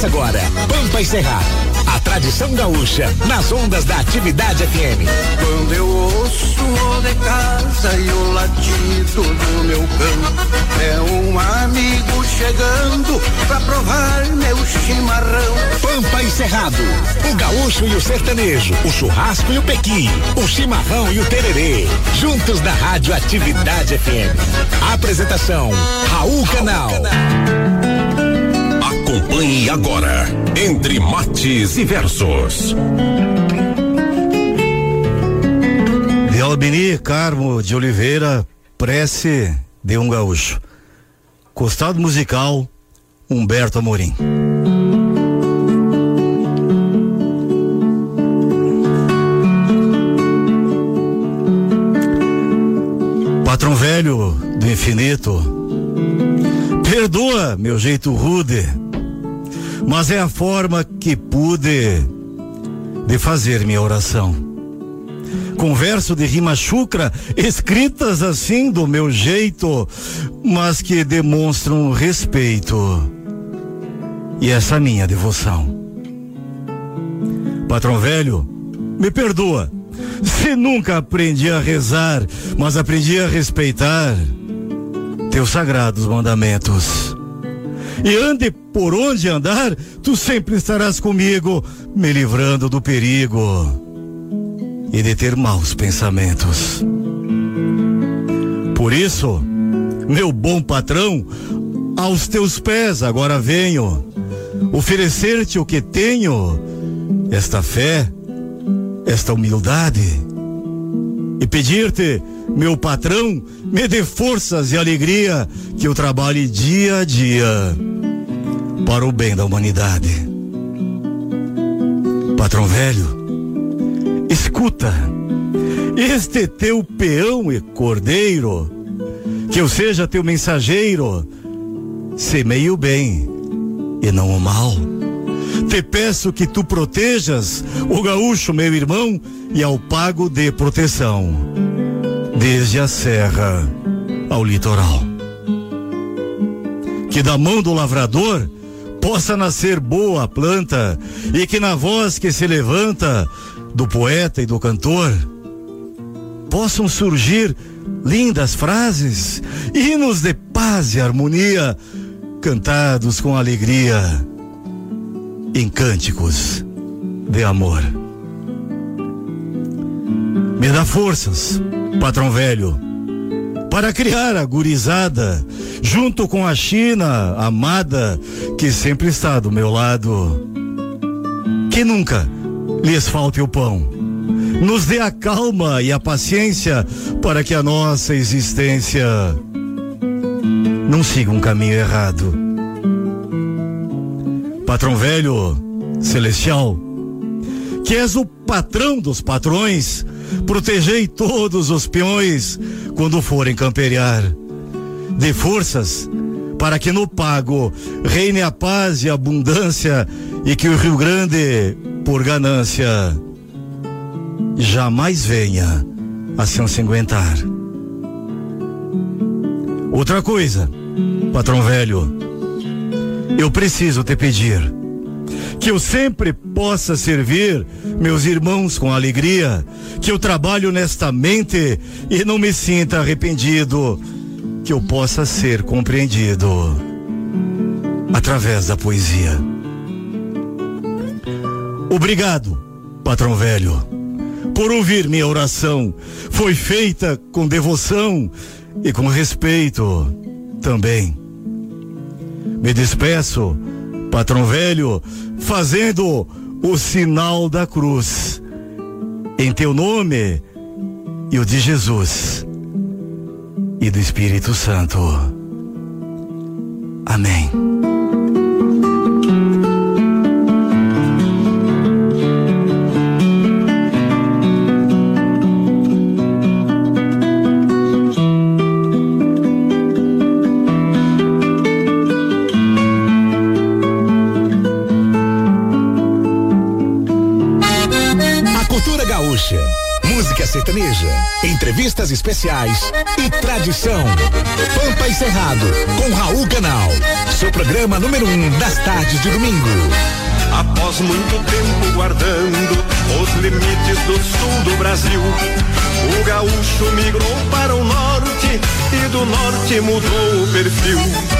Começa agora, Pampa e Cerrado. A tradição gaúcha nas ondas da atividade FM. Quando eu ouço o de casa e o latido do meu cão, é um amigo chegando pra provar meu chimarrão. Pampa e Cerrado. O gaúcho e o sertanejo, o churrasco e o pequi, o chimarrão e o tererê. Juntos na Rádio Atividade FM. Apresentação: Raul Canal. Acompanhe agora, entre mates e versos. De Albini Carmo de Oliveira, prece de um gaúcho. Costado musical, Humberto Amorim. Patrão velho do infinito, perdoa meu jeito rude, mas é a forma que pude de fazer minha oração. Converso de rima chucra, escritas assim do meu jeito, mas que demonstram respeito e essa minha devoção. Patrão velho, me perdoa se nunca aprendi a rezar, mas aprendi a respeitar teus sagrados mandamentos. E ande por onde andar, tu sempre estarás comigo, me livrando do perigo e de ter maus pensamentos. Por isso, meu bom patrão, aos teus pés agora venho, oferecer-te o que tenho, esta fé, esta humildade, e pedir-te, meu patrão, me dê forças e alegria que eu trabalhe dia a dia para o bem da humanidade. Patrão velho, escuta, este teu peão e cordeiro, que eu seja teu mensageiro, semeie o bem e não o mal. Te peço que tu protejas o gaúcho, meu irmão, e ao pago de proteção, desde a serra ao litoral. Que da mão do lavrador possa nascer boa planta e que na voz que se levanta do poeta e do cantor possam surgir lindas frases, hinos de paz e harmonia, cantados com alegria em cânticos de amor. Me dá forças, patrão velho, para criar a gurizada, junto com a China amada, que sempre está do meu lado. Que nunca lhes falte o pão. Nos dê a calma e a paciência para que a nossa existência não siga um caminho errado. Patrão velho, celestial, que és o patrão dos patrões, protegei todos os peões quando forem camperear. Dê forças para que no pago reine a paz e a abundância e que o Rio Grande, por ganância, jamais venha a se ensanguentar. Outra coisa, patrão velho, eu preciso te pedir que eu sempre possa servir meus irmãos com alegria, que eu trabalhe honestamente e não me sinta arrependido, que eu possa ser compreendido através da poesia. Obrigado, patrão velho, por ouvir minha oração. Foi feita com devoção e com respeito também. Me despeço, patrão velho, fazendo o sinal da cruz. Em teu nome e o de Jesus e do Espírito Santo. Amém. Entrevistas especiais e tradição. Pampa e Cerrado, com Raul Canal. Seu programa número um das tardes de domingo. Após muito tempo guardando os limites do sul do Brasil, o gaúcho migrou para o norte e do norte mudou o perfil.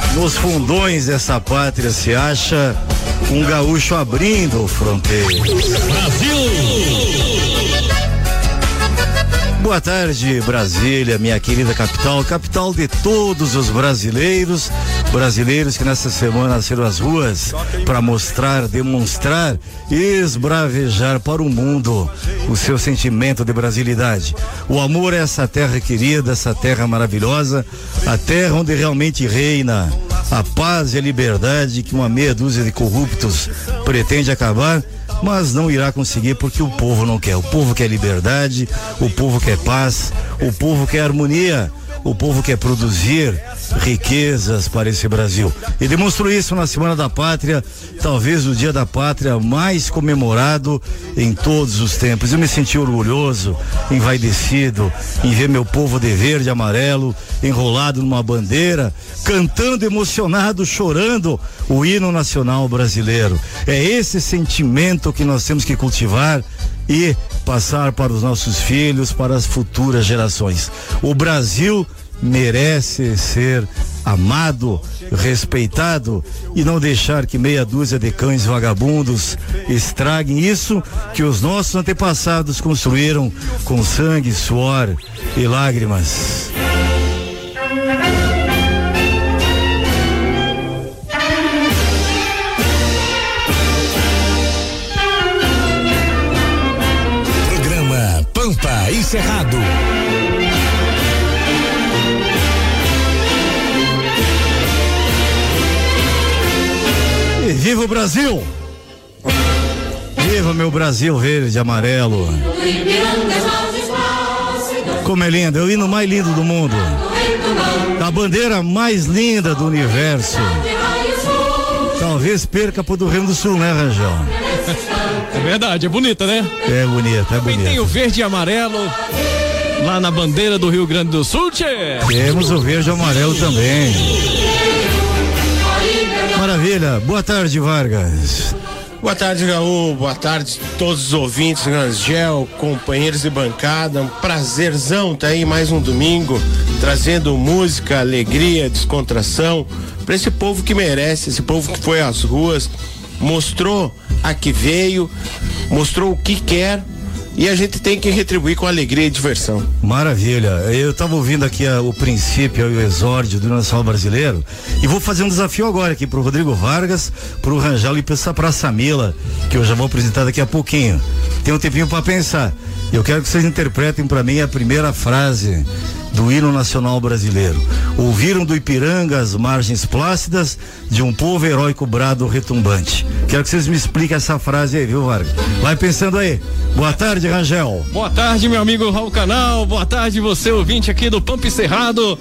Nos fundões dessa pátria se acha um gaúcho abrindo fronteiras. Brasil! Boa tarde, Brasília, minha querida capital, capital de todos os brasileiros, brasileiros que nessa semana nasceram às ruas para mostrar, demonstrar e esbravejar para o mundo o seu sentimento de brasilidade. O amor é essa terra querida, essa terra maravilhosa, a terra onde realmente reina a paz e a liberdade que uma meia dúzia de corruptos pretende acabar mas não irá conseguir porque o povo não quer. O povo quer liberdade, o povo quer paz, o povo quer harmonia, o povo quer produzir riquezas para esse Brasil. E demonstrou isso na Semana da Pátria, talvez o Dia da Pátria mais comemorado em todos os tempos. Eu me senti orgulhoso, envaidecido em ver meu povo de verde e amarelo enrolado numa bandeira, cantando emocionado, chorando o hino nacional brasileiro. É esse sentimento que nós temos que cultivar e passar para os nossos filhos, para as futuras gerações. O Brasil merece ser amado, respeitado e não deixar que meia dúzia de cães vagabundos estraguem isso que os nossos antepassados construíram com sangue, suor e lágrimas. Pampa e Cerrado. E viva o Brasil! Viva meu Brasil verde e amarelo! Como é lindo, é o hino mais lindo do mundo. A bandeira mais linda do universo. Talvez perca pro do Rio do Sul, né, Rangel? É verdade, é bonita, né? É bonita, é Também tem o bonita. verde e amarelo lá na bandeira do Rio Grande do Sul, tchê. Temos o verde e amarelo também. Maravilha. Boa tarde, Vargas. Boa tarde, Gaú. Boa tarde a todos os ouvintes, Rangel, companheiros de bancada. Um prazerzão tá aí mais um domingo, trazendo música, alegria, descontração para esse povo que merece, esse povo que foi às ruas, mostrou a que veio, mostrou o que quer e a gente tem que retribuir com alegria e diversão. Maravilha. Eu estava ouvindo aqui a- o princípio e o exórdio do Nacional Brasileiro e vou fazer um desafio agora aqui pro Rodrigo Vargas, pro Rangel e pra- pra Samila, que eu já vou apresentar daqui a pouquinho. Tem um tempinho para pensar. Eu quero que vocês interpretem para mim a primeira frase do hino nacional brasileiro. Ouviram do Ipiranga as margens plácidas de um povo heróico brado retumbante. Quero que vocês me expliquem essa frase aí, viu, Vargas? Vai pensando aí. Boa tarde, Rangel. Boa tarde, meu amigo Raul Canal. Boa tarde, você ouvinte aqui do Pampa Cerrado.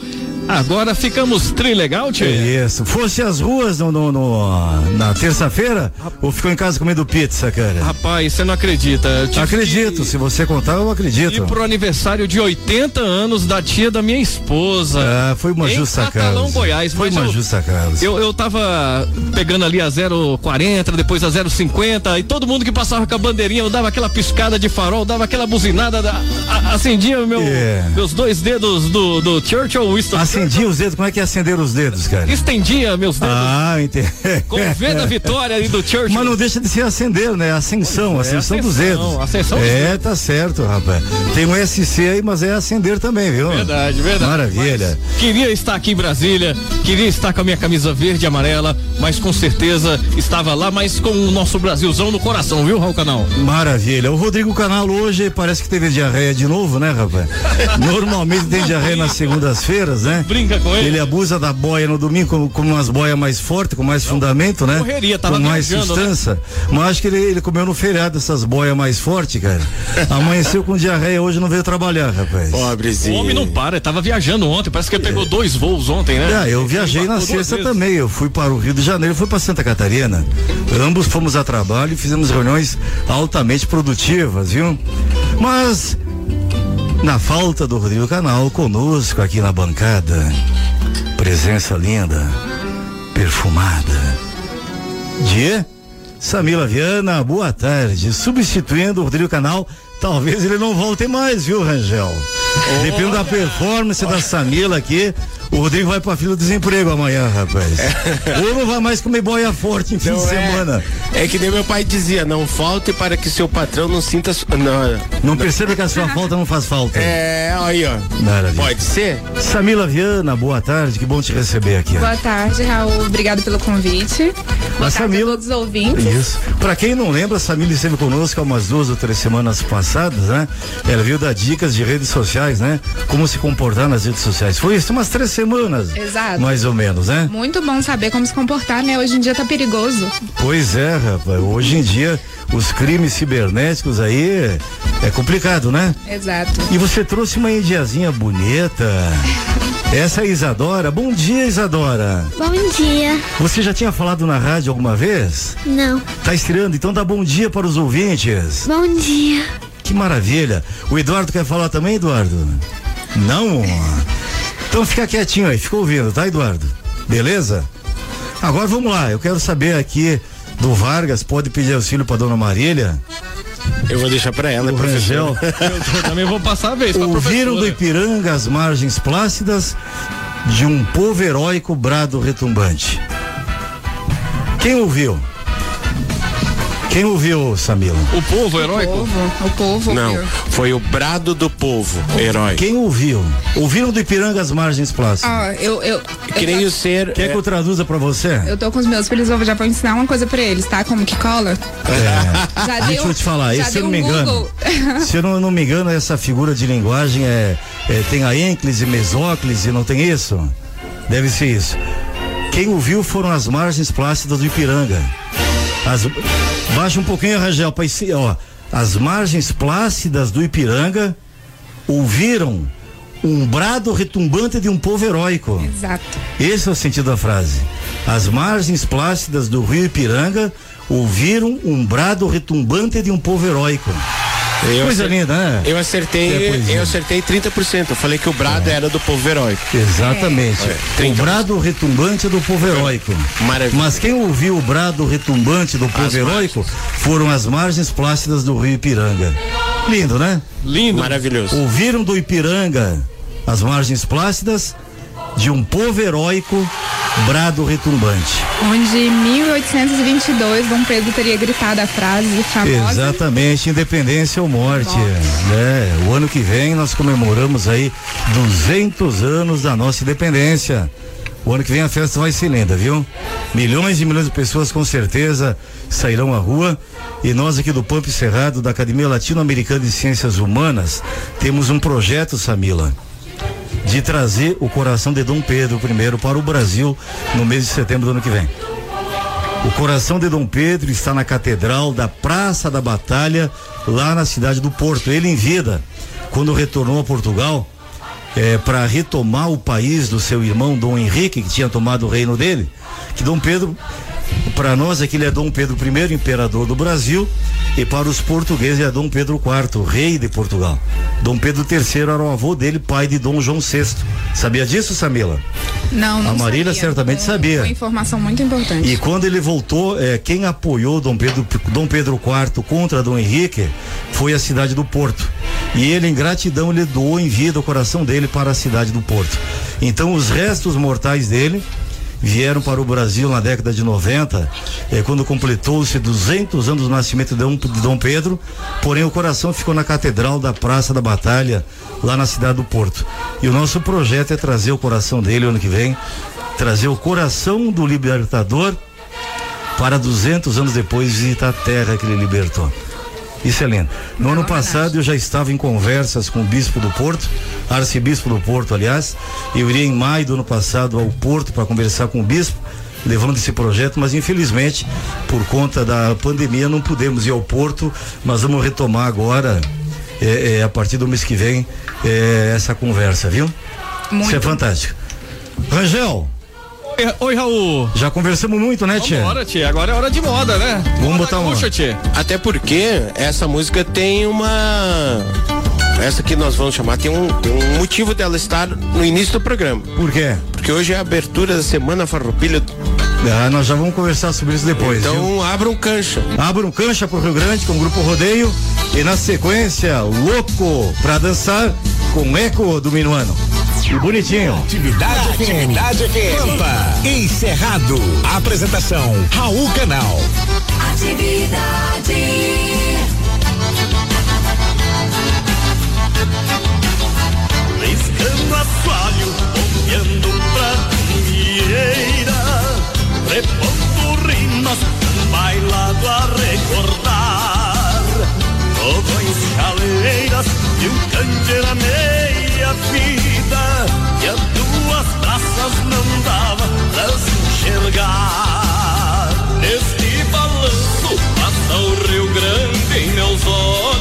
Agora ficamos trilegal, tchê. É Isso. Fosse às ruas no, no- no- na terça-feira ou ficou em casa comendo pizza, cara? Rapaz, você não acredita. Acredito, que se você contar, eu acredito. Ir pro aniversário de 80 anos da tia da minha esposa. Ah, foi uma em justa Catalão, causa. Goiás. Foi uma eu- justa causa. Eu, eu tava pegando ali a 040, depois a 050, e todo mundo que passava com a bandeirinha, eu dava aquela piscada de farol, dava aquela buzinada, da, a- acendia meu, É. meus dois dedos do, do Churchill Winston Acendia Acendia os dedos, como é que é acender os dedos, cara? Estendia meus dedos. Ah, entendi. Com o V da vitória e do Church. Mas não deixa de ser acender, né? Ascensão, é, ascensão, dos ascensão, dedos. ascensão dos é, tá certo, rapaz. Tem um SC aí, mas é acender também, viu? Verdade, verdade. Maravilha. Mas queria estar aqui em Brasília, queria estar com a minha camisa verde e amarela, mas com certeza estava lá, mas com o nosso Brasilzão no coração, viu, Raul Canal? Maravilha. O Rodrigo Canal hoje parece que teve diarreia de novo, né, rapaz? Normalmente tem diarreia nas segundas-feiras, né? Brinca com ele. Ele abusa da boia no domingo com, com umas boias mais fortes, com mais fundamento, né? Correria, tava com mais viajando, substância. Mas acho que ele, ele comeu no feriado essas boias mais fortes, cara. Amanheceu com diarreia hoje não veio trabalhar, rapaz. O Pobrezinho. homem não para, ele tava viajando ontem, parece que ele pegou dois voos ontem, né? É, eu viajei na sexta também. Eu fui para o Rio de Janeiro, fui para Santa Catarina. Ambos fomos a trabalho e fizemos reuniões altamente produtivas, viu? Mas na falta do Rodrigo Canal conosco aqui na bancada, presença linda, perfumada de Samila Viana, boa tarde. Substituindo o Rodrigo Canal, talvez ele não volte mais, viu, Rangel? Depende da performance da Samila aqui. O Rodrigo vai pra fila do desemprego amanhã, rapaz. Ou não vai mais comer boia forte em fim de Não é. semana. É que nem meu pai dizia, não falte para que seu patrão não sinta. su- Não, Não perceba que a sua falta não faz falta. é, aí, ó. Maravilha. Pode ser? Samila Viana, boa tarde, que bom te receber aqui. ó. Boa tarde, Raul. Obrigado pelo convite. Boa A tarde Samila- a todos os ouvintes. Isso. Pra quem não lembra, a Samila esteve conosco há umas duas ou três semanas passadas, né? Ela veio dar dicas de redes sociais, né? Como se comportar nas redes sociais. Foi isso, umas três semanas. Exato. Mais ou menos, né? Muito bom saber como se comportar, né? Hoje em dia tá perigoso. Pois é, rapaz. Hoje em dia, os crimes cibernéticos aí é, é complicado, né? Exato. E você trouxe uma indiazinha bonita. Essa é a Isadora. Bom dia, Isadora. Bom dia. Você já tinha falado na rádio alguma vez? Não. Tá estreando, então dá bom dia para os ouvintes. Bom dia. Que maravilha. O Eduardo quer falar também, Eduardo? Não? Então fica quietinho aí, fica ouvindo, tá, Eduardo? Beleza? Agora vamos lá, eu quero saber aqui do Vargas, pode pedir auxílio para dona Marília? Eu vou deixar pra ela, O professor. Eu também vou passar a vez Ouviram do. Ipiranga as margens plácidas de um povo heróico brado retumbante. Quem ouviu? Quem ouviu, Samila? O povo O heróico? povo, o povo. Não, viu? foi o brado do povo, herói. Quem ouviu? Ouviram do Ipiranga as margens plácidas? Ó, eu, eu, Creio ser. Quer que eu traduza pra você? eu tô com os meus filhos, eu já vou ensinar uma coisa pra eles, tá? Como que cola? É. Já Deixa eu te falar, se eu não me um engano, Google. se eu não, não me engano, essa figura de linguagem é, é tem a ênclise, mesóclise, não tem isso? Deve ser isso. Quem ouviu foram as margens plácidas do Ipiranga. As, baixa um pouquinho, Rangel, esse, ó. As margens plácidas do Ipiranga ouviram um brado retumbante de um povo heróico. Exato. Esse é o sentido da frase. As margens plácidas do rio Ipiranga ouviram um brado retumbante de um povo heróico. Eu Coisa acer- linda, né? Eu acertei, É eu acertei 30%. Eu falei que o brado era do povo heróico. Exatamente. É, o 30. brado retumbante do povo heróico. Maravilha. Mas quem ouviu o brado retumbante do povo As heróico foram as margens plácidas do rio Ipiranga. Lindo, né? Lindo. Maravilhoso. Ouviram do Ipiranga as margens plácidas de um povo heróico, brado retumbante. Onde em 1822 Dom Pedro teria gritado a frase famosa. Exatamente, independência ou morte. Né? O ano que vem nós comemoramos aí 200 anos da nossa independência. O ano que vem a festa vai ser linda, viu? Milhões e milhões de pessoas com certeza sairão à rua. E nós aqui do Pampo Cerrado, da Academia Latino-Americana de Ciências Humanas, temos um projeto, Samila, de trazer o coração de Dom Pedro I para o Brasil no mês de setembro do ano que vem. O coração de Dom Pedro está na Catedral da Praça da Batalha, lá na cidade do Porto. Ele em vida, quando retornou a Portugal, é, para retomar o país do seu irmão Dom Henrique, que tinha tomado o reino dele, que Dom Pedro, para nós aqui ele é Dom Pedro I, imperador do Brasil, e para os portugueses é Dom Pedro IV, rei de Portugal. Dom Pedro III era o avô dele, pai de Dom João VI. Sabia disso, Samila? Não, não A Marília sabia. certamente sabia. Uma informação muito importante. E quando ele voltou, eh, quem apoiou Dom Pedro, Dom Pedro IV contra Dom Henrique foi a cidade do Porto. E ele, em gratidão, ele doou em vida o coração dele para a cidade do Porto. Então, os restos mortais dele vieram para o Brasil na década de 90, eh, quando completou-se 200 anos do nascimento de de Dom Pedro. Porém, o coração ficou na Catedral da Praça da Batalha, lá na cidade do Porto. E o nosso projeto é trazer o coração dele ano que vem, trazer o coração do libertador para 200 anos depois visitar a terra que ele libertou. Isso é lindo. No ano passado eu já estava em conversas com o bispo do Porto, arcebispo do Porto, aliás. Eu iria em maio do ano passado ao Porto para conversar com o bispo, levando esse projeto, mas infelizmente, por conta da pandemia, não pudemos ir ao Porto. Mas vamos retomar agora, é, é, a partir do mês que vem, é, essa conversa, viu? Muito. Isso é fantástico. Rangel, Oi, Oi, Raul. já conversamos muito, né, Tia? Vambora, tia. Agora é hora de moda, né? Vamos botar uma. Puxa, tia. Até porque essa música tem uma. Essa que nós vamos chamar tem um, tem um motivo dela estar no início do programa. Por quê? Porque hoje é a abertura da Semana Farroupilha. Ah, nós já vamos conversar sobre isso depois. viu? Então abra um cancha. Abra um cancha pro Rio Grande com o grupo Rodeio e na sequência, Louco pra dançar com Eco do Minuano. E bonitinho. Atividade, atividade FM. Pampa, encerrado. Apresentação, Raul Canal. Atividade. Riscando assoalho, bombeando pra dinheira Repondo rimas, um bailado a recordar Trovões, caleiras e um candeeiro a meia vida se enxergar Neste balanço passa o Rio Grande em meus olhos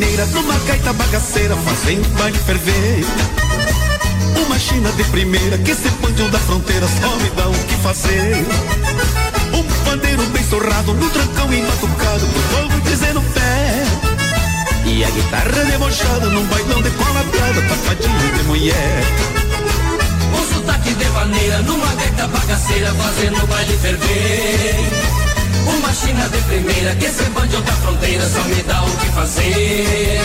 maneira numa gaita bagaceira fazendo baile ferver. Uma China de primeira que se panteou da fronteira só me dá o que fazer. Um pandeiro bem sorrado no trancão e batucado pro povo dizendo pé. E a guitarra debochada num bailão de cola piada, tapadinho de mulher. Um sotaque de maneira numa gaita bagaceira fazendo baile ferver. Uma China de primeira que se bande outra fronteira só me dá o que fazer.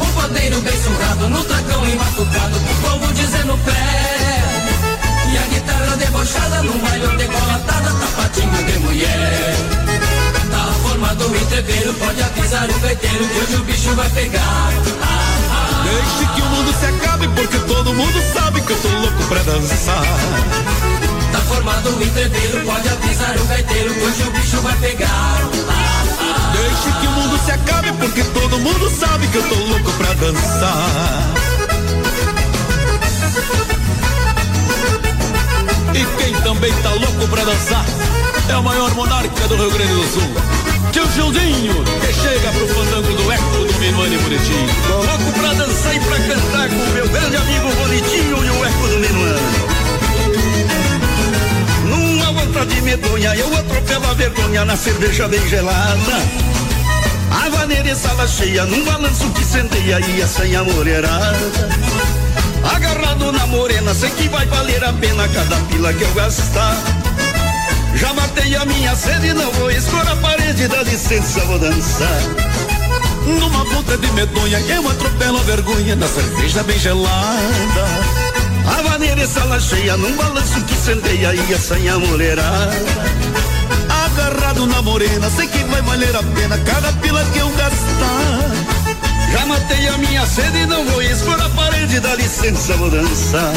Um pandeiro bem surrado no tracão e batucado pro povo dizendo pé. E a guitarra debochada num baile decolatada, tapadinho de mulher. Tá formado o entreveiro, pode avisar o gaiteiro que hoje o bicho vai pegar. Deixe que o mundo se acabe porque todo mundo sabe que eu tô louco pra dançar. Formado entreveiro, pode avisar o gaiteiro hoje o bicho vai pegar. Deixe que o mundo se acabe porque todo mundo sabe que eu tô louco pra dançar. E quem também tá louco pra dançar é o maior monarca do Rio Grande do Sul. Tio Gildinho, que chega pro fandango do eco do Minuano e Bonitinho. Louco pra dançar e pra cantar com meu grande amigo Bonitinho e o eco do Minuano. Numa vontade medonha, eu atropelo a vergonha na cerveja bem gelada. A vaneira e sala cheia, num balanço que centeia e a morerada. Agarrado na morena, sei que vai valer a pena cada pila que eu gastar. Já matei a minha sede, não vou escorar a parede, dá licença, vou dançar. Numa vontade medonha, eu atropelo a vergonha na cerveja bem gelada. A vaneira e sala cheia, num balanço que centeia e sem a morerada. Agarrado na morena, sei que vai valer a pena cada pila que eu gastar. Já matei a minha sede, não vou expor a parede, dá licença, vou dançar.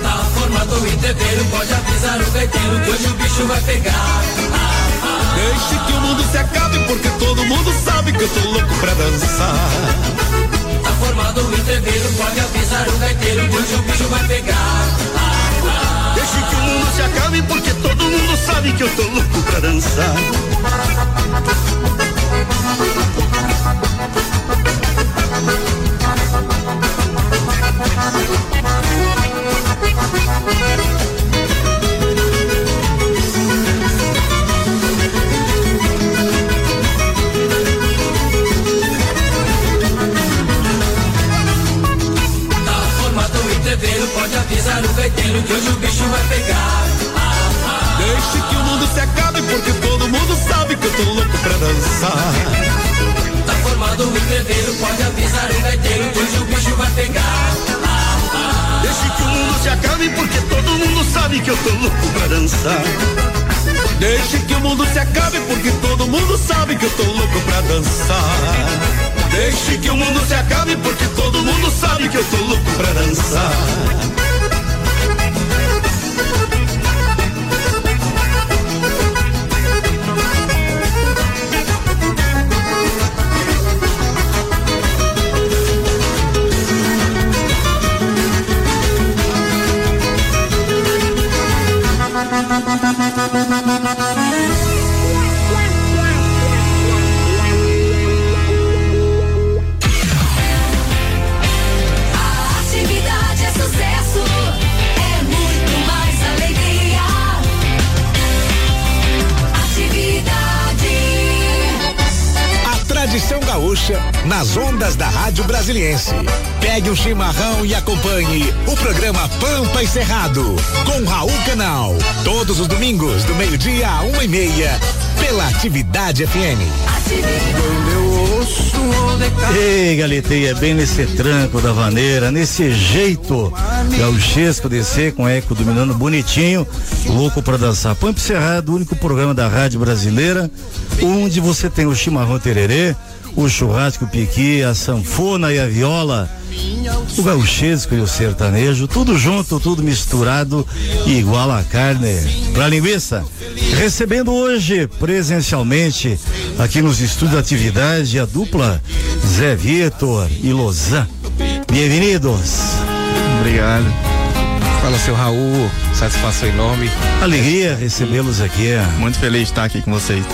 Tá formado o entreveiro, pode avisar o gaiteiro que hoje o bicho vai pegar. Deixe que o mundo se acabe porque todo mundo sabe que eu tô louco pra dançar. Formado o entreveiro, pode avisar o gaiteiro que hoje o bicho vai pegar. Deixe que o mundo se acabe porque todo mundo sabe que eu tô louco pra dançar. Formado o entreveiro, pode avisar o gaiteiro que hoje o bicho vai pegar. Deixe que o mundo se acabe porque todo mundo sabe que eu tô louco pra dançar. Tá formado o entreveiro, pode avisar o gaiteiro que hoje o bicho vai pegar. Deixe que o mundo se acabe porque todo mundo sabe que eu tô louco pra dançar. Deixe que o mundo se acabe porque todo mundo sabe que eu tô louco pra dançar. Deixe que o mundo se acabe porque todo mundo sabe que eu tô louco pra dançar. Gaúcha nas ondas da Rádio Brasiliense. Pegue o chimarrão e acompanhe o programa Pampa e Cerrado com Raul Canal. Todos os domingos, do meio-dia a uma e meia, pela Atividade FM. Ei, galeteia, bem nesse tranco da vaneira, nesse jeito gauchesco descer com eco dominando bonitinho, louco pra dançar. Pampa Cerrado, o único programa da rádio brasileira, onde você tem o chimarrão tererê, o churrasco, piqui, a sanfona e a viola, o gauchesco e o sertanejo, tudo junto, tudo misturado e igual a carne pra linguiça. Recebendo hoje presencialmente aqui nos estúdios de atividade a dupla Zé Vitor e Lozan. Bem-vindos. Obrigado. Fala seu Raul, satisfação enorme. Alegria recebê-los aqui. Muito feliz de estar aqui com vocês.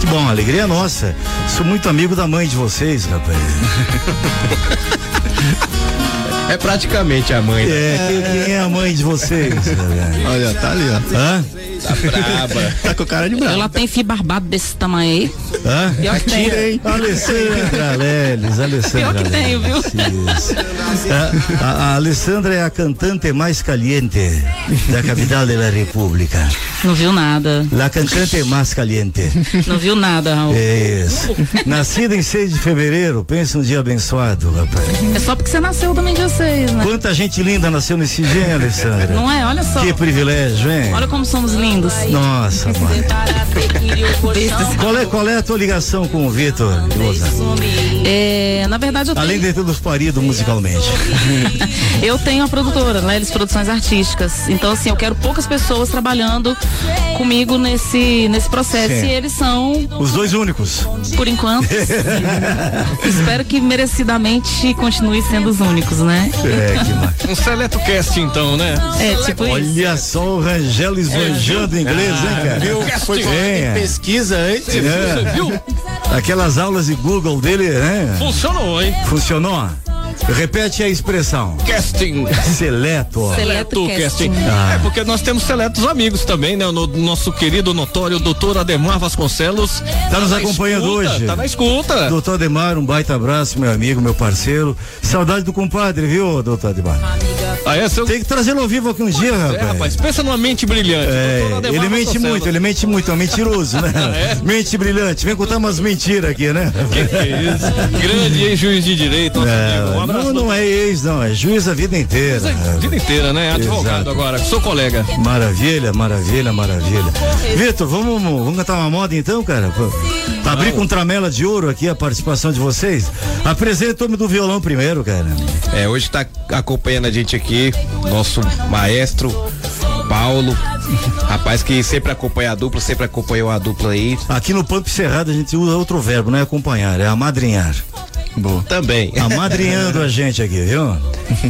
Que bom, alegria é nossa. Sou muito amigo da mãe de vocês, rapaz. É praticamente a mãe. É, quem, quem é a mãe de vocês? Olha, tá ali, ó. Hã? Tá braba. Tá com cara de braba. Ela tem fio barbado desse tamanho aí. Hã? Pior que tem. Alessandra Leles, Alessandra Pior que tenho, viu? A, a- a Alessandra é a cantante mais caliente da capital da República. Não viu nada. La cantante mais caliente. Não viu nada, Raul. É isso. Nascida em 6 de fevereiro, pensa um dia abençoado, rapaz. É só porque você nasceu também dia 6, né? Quanta gente linda nasceu nesse dia, hein, Alessandra? Não é? Olha só. Que privilégio, hein? Olha como somos lindos. Nossa, mãe. Qual é, qual é a tua ligação com o Vitor? É, na verdade, eu tenho, Além de todos parido musicalmente. eu tenho a produtora, Lelis Produções Artísticas. Então, assim, eu quero poucas pessoas trabalhando comigo nesse, nesse processo. Sim. E eles são, Os dois únicos. por enquanto, espero que merecidamente continuem sendo os únicos, né? É, que. Um seleto cast, então, né? É, tipo isso. Olha só o Rangel esbanjando inglês, hein, cara? Viu? Foi É. pesquisa antes. É. viu? Aquelas aulas de Google dele, né? Funcionou, hein? Funcionou? Repete a expressão. Casting. Seleto. Seleto Seleto casting. casting. Ah. É porque nós temos seletos amigos também, né? O no- nosso querido notório doutor Ademar Vasconcelos. Tá nos na acompanhando escuta, hoje. Tá na escuta. Doutor Ademar, um baita abraço, meu amigo, meu parceiro. Saudade do compadre, viu, doutor Ademar? Ah, é, seu... Tem que trazê-lo ao vivo aqui um dia, É, rapaz. rapaz, pensa numa mente brilhante. É, ele mente Vasconcelos. muito, ele mente muito, é um mentiroso, né? É? Mente brilhante, vem contar umas mentiras aqui, né? Que que é isso? Grande ex-juiz de direito, nosso amigo. Um É, abraço. não, não é ex, não, é juiz a vida inteira. A vida inteira, né? Advogado Exato. agora, sou colega. Maravilha, maravilha, maravilha. Vitor, vamos, vamos cantar uma moda então, cara? Pra abrir com tramela de ouro aqui a participação de vocês. Apresenta o homem do violão primeiro, cara. É, hoje tá acompanhando a gente aqui, nosso maestro, Paulo. Rapaz que sempre acompanha a dupla, sempre acompanhou a dupla aí. Aqui no Pampo Cerrado a gente usa outro verbo, não é acompanhar, é amadrinhar. Boa. Também. Amadrinhando a gente aqui, viu?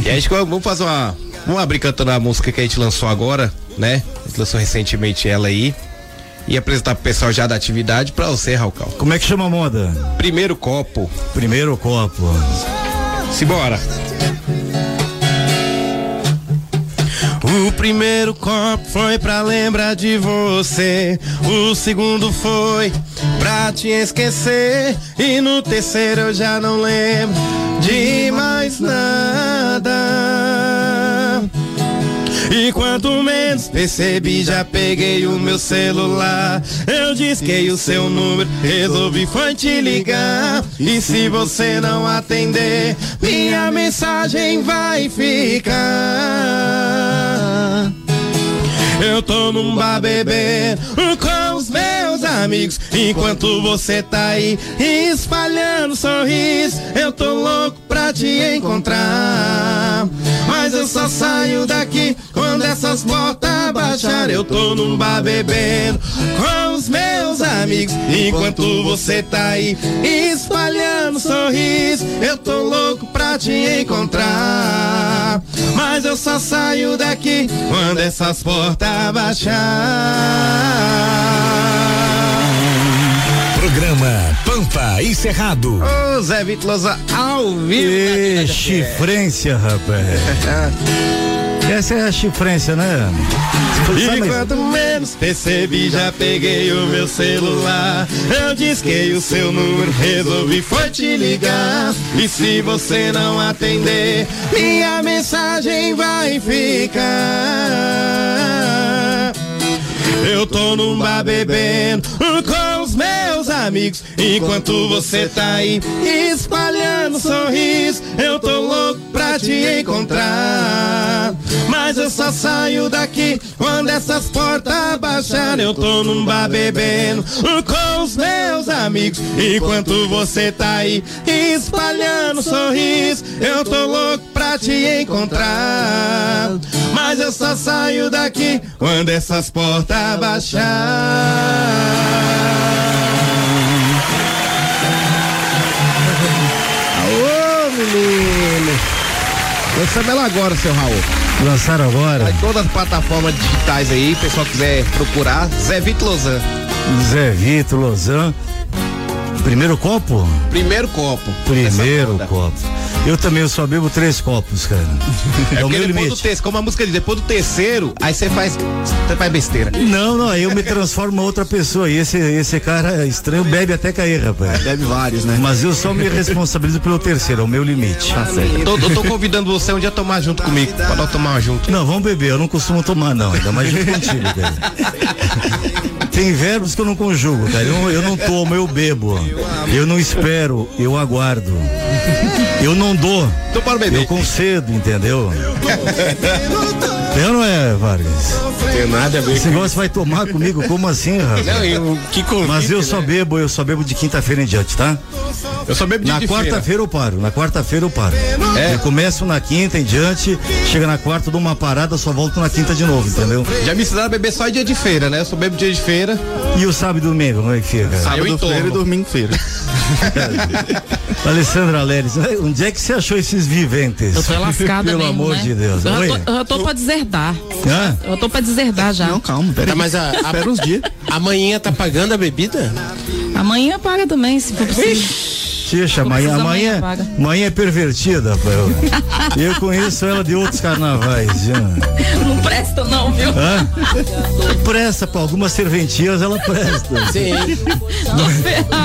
E a gente vamos fazer uma. Vamos abrir cantando a música que a gente lançou agora, né? A gente lançou recentemente ela aí. E apresentar pro pessoal já da atividade pra você, Ralcal. Como é que chama a moda? Primeiro copo. Primeiro copo. Simbora. O primeiro copo foi pra lembrar de você. O segundo foi pra te esquecer. E no terceiro eu já não lembro de mais nada. E quanto menos percebi, já peguei o meu celular. Eu disquei o seu número, resolvi foi te ligar. E se você não atender, minha mensagem vai ficar. Eu tô num bar bebendo com os meus amigos. Enquanto você tá aí espalhando sorriso, eu tô louco pra te encontrar. Mas eu só saio daqui quando essas portas baixarem. Eu tô num bar bebendo com os meus amigos. Enquanto você tá aí espalhando sorriso, eu tô louco pra te encontrar. Mas eu só saio daqui quando essas portas baixar. Programa Pampa e Cerrado. Ô Zé Vitor Lousa, ao vivo. Chifrência, rapaz. Essa é a chifrência, né? E quanto menos percebi, já peguei o meu celular. Eu disquei o seu número, resolvi foi te ligar. E se você não atender, minha mensagem vai ficar. Eu tô num bar bebendo com os meus amigos. Enquanto você tá aí espalhando sorriso, eu tô louco pra te encontrar. Mas eu só saio daqui quando essas portas baixarem. Eu tô num bar bebendo com os meus amigos. Enquanto você tá aí espalhando sorriso, eu tô louco pra te encontrar. Mas eu só saio daqui quando essas portas baixar. Lançamos ela agora, seu Raul. Lançaram agora? Vai todas as plataformas digitais aí, o pessoal quiser procurar, Zé Vitor Lozan. Zé Vitor Lozan. Primeiro copo? Primeiro copo. Primeiro copo. Eu também eu só bebo três copos, cara. É, É o meu depois limite. do terceiro, como a música diz, depois do terceiro, aí você faz, você faz besteira. Não, não, aí eu me transformo em outra pessoa. E esse, esse cara estranho bebe até cair, rapaz. Bebe vários, né? Mas eu só me responsabilizo pelo terceiro, é o meu limite. Tá certo. Eu tô, eu tô convidando você um dia a tomar junto comigo, pra nós tomar junto. Não, vamos beber, eu não costumo tomar, não, ainda mais junto contigo, cara. Tem verbos que eu não conjugo, cara. Eu, eu não tomo, eu bebo. Eu não espero, eu aguardo. Eu não dou. Eu concedo, entendeu? É ou não é, Vargas? Tem nada a ver Esse negócio vai tomar comigo? Como assim, rapaz? Não, eu, que convite, Mas eu só né? bebo, eu só bebo de quinta-feira em diante, tá? Eu só bebo de Na quarta-feira eu paro, na quarta-feira eu paro. É? Eu começo na quinta em diante, chega na quarta, dou uma parada, só volto na quinta de novo, entendeu? Já me ensinaram a beber só em dia de feira, né? Eu só bebo dia de feira. E o sábado e domingo, como é que fica? Sábado, em feira e domingo feira. Alessandra Leles, onde é que você achou esses viventes? Eu tô lascada Pelo mesmo, amor né? de Deus. Eu já tô, eu já tô pra deserdar. Hã? Eu tô pra deserdar já. Não, calma, pera Tá, mas a, a, Espera uns dias. a manhã tá pagando a bebida? Amanhã paga também, se for possível. Tixa, Não amanhã, amanhã, amanhã, é pervertida, rapaz. Eu conheço ela de outros carnavais. já. Não presta não, viu? Hã? Presta pra algumas serventias, ela presta. Sim.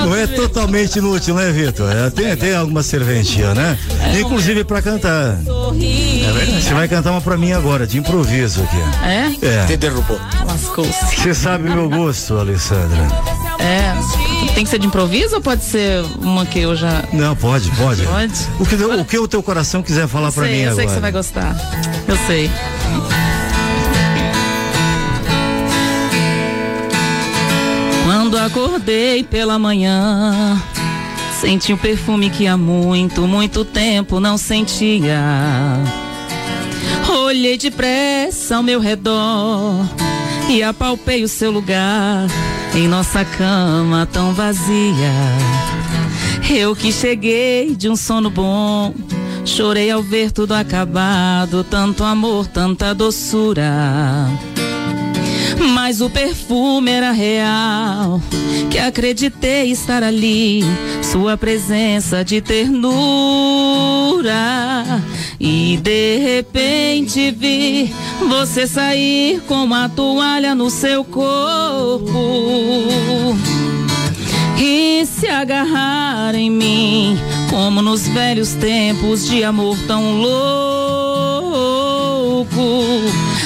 Não é totalmente inútil, né, Vitor? É, tem, tem alguma serventia, né? Inclusive pra cantar. Você vai cantar uma pra mim agora, de improviso aqui. É? É. Te derrubou. Lascou-se. Você sabe meu gosto, Alessandra. É. Tem que ser de improviso ou pode ser uma que eu já. Não, pode, pode. Pode? O que, o que o teu coração quiser falar pra sei, mim eu agora. sei que você vai gostar. Eu sei. Quando acordei pela manhã, senti um perfume que há muito, muito tempo não sentia. Olhei depressa ao meu redor e apalpei o seu lugar em nossa cama tão vazia. Eu que cheguei de um sono bom, chorei ao ver tudo acabado, tanto amor, tanta doçura. Mas o perfume era real, que acreditei estar ali, sua presença de ternura. E de repente vi você sair com uma toalha no seu corpo e se agarrar em mim, como nos velhos tempos de amor tão louco.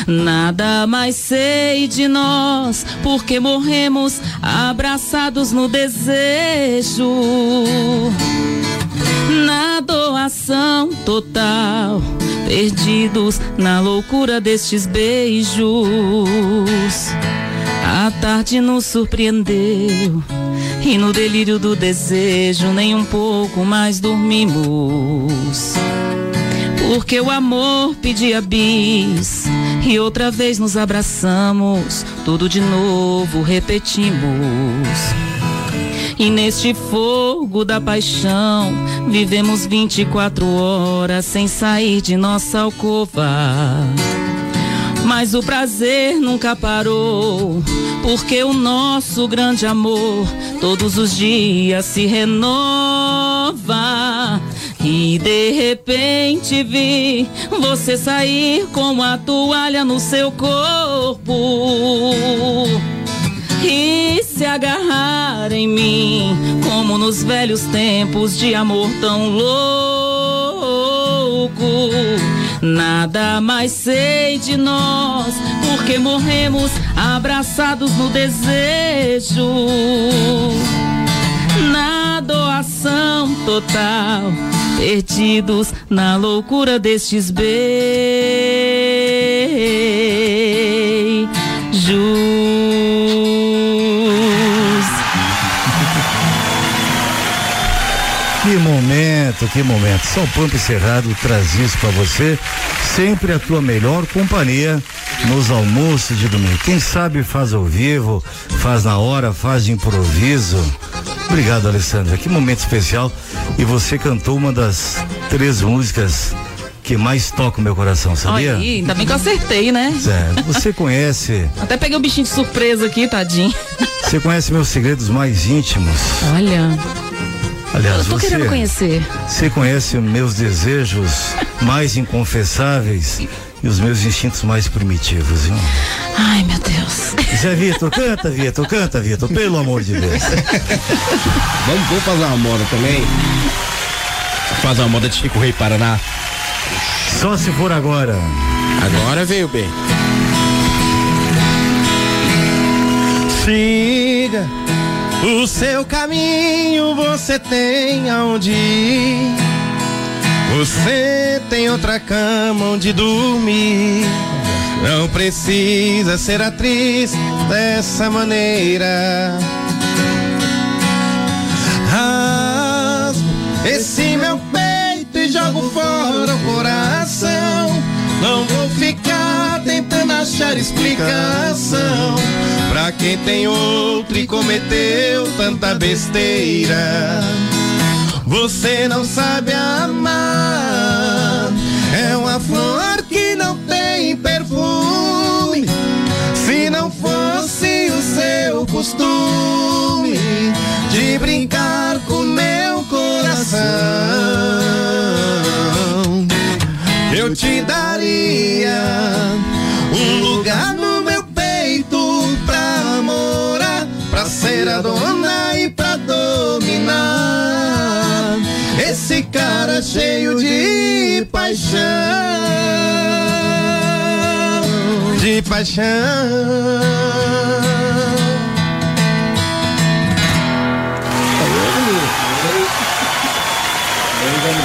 Nada mais sei de nós, porque morremos abraçados no desejo. Na doação total, perdidos na loucura destes beijos. A tarde nos surpreendeu e no delírio do desejo nem um pouco mais dormimos. Porque o amor pedia bis e outra vez nos abraçamos, tudo de novo repetimos. E neste fogo da paixão, vivemos 24 horas sem sair de nossa alcova. Mas o prazer nunca parou, porque o nosso grande amor todos os dias se renova. E de repente vi você sair com a toalha no seu corpo e se agarrar em mim, como nos velhos tempos de amor tão louco. Nada mais sei de nós, porque morremos abraçados no desejo. Na doação total, perdidos na loucura destes beijos. Que momento, que momento. São Pampa e Cerrado traz isso para você. Sempre a tua melhor companhia nos almoços de domingo. Quem sabe faz ao vivo, faz na hora, faz de improviso. Obrigado, Alessandra. Que momento especial. E você cantou uma das três músicas que mais toca o meu coração, sabia? Aí, ainda bem que eu acertei, né? É, você conhece, Até peguei o bichinho de surpresa aqui, tadinho. você conhece meus segredos mais íntimos. Olha, Aliás, eu tô você, querendo conhecer. você conhece meus desejos mais inconfessáveis e os meus instintos mais primitivos, viu? Ai, meu Deus. Zé Vitor, canta, Vitor, canta, Vitor, pelo amor de Deus. Vamos, vamos fazer uma moda também. Fazer uma moda de Chico Rei Paraná. Só se for agora. Agora veio bem. Siga o seu caminho, você tem aonde ir. Você tem outra cama onde dormir. Não precisa ser atriz dessa maneira. Rasgo esse meu peito e jogo fora o coração. Não vou ficar tentando achar explicação pra quem tem outro e cometeu tanta besteira. Você não sabe amar. É uma flor que não tem perfume. Se não fosse o seu costume de brincar com meu coração, eu te daria um lugar no meu peito pra morar, pra ser a dona cara cheio de paixão, de paixão.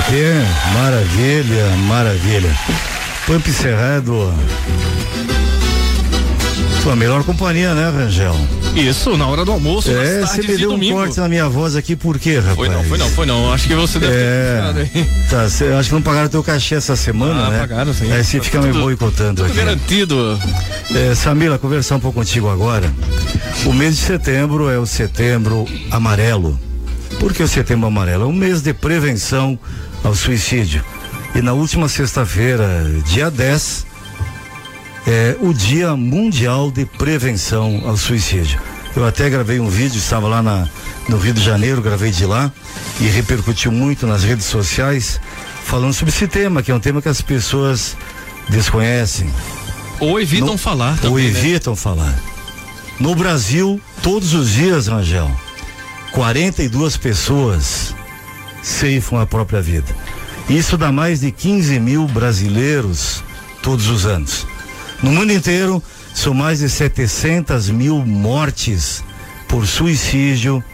Que maravilha, maravilha. Pampa Cerrado. Sua melhor companhia, né, Rangel? Isso, na hora do almoço, É, nas você me de deu um domingo. corte na minha voz aqui, por quê, rapaz? Foi não, foi não, foi não. Acho que você deve ter É, ficado aí. tá, cê, acho que não pagaram teu cachê essa semana, Ah, né? pagaram, sim. Aí você fica me Tudo- boicotando Tudo aqui. garantido. É, Samila, conversar um pouco contigo agora. O mês de setembro é o setembro amarelo. Por que o setembro amarelo? É um mês de prevenção ao suicídio. E na última sexta-feira, dia 10, é o Dia Mundial de Prevenção ao Suicídio. Eu até gravei um vídeo, estava lá na, no Rio de Janeiro, gravei de lá e repercutiu muito nas redes sociais, falando sobre esse tema, que é um tema que as pessoas desconhecem. Ou evitam Não- falar Ou também, né? evitam falar. No Brasil, todos os dias, Rangel, 42 pessoas ceifam a própria vida. Isso dá mais de 15 mil brasileiros todos os anos. No mundo inteiro, são mais de 700 mil mortes por suicídio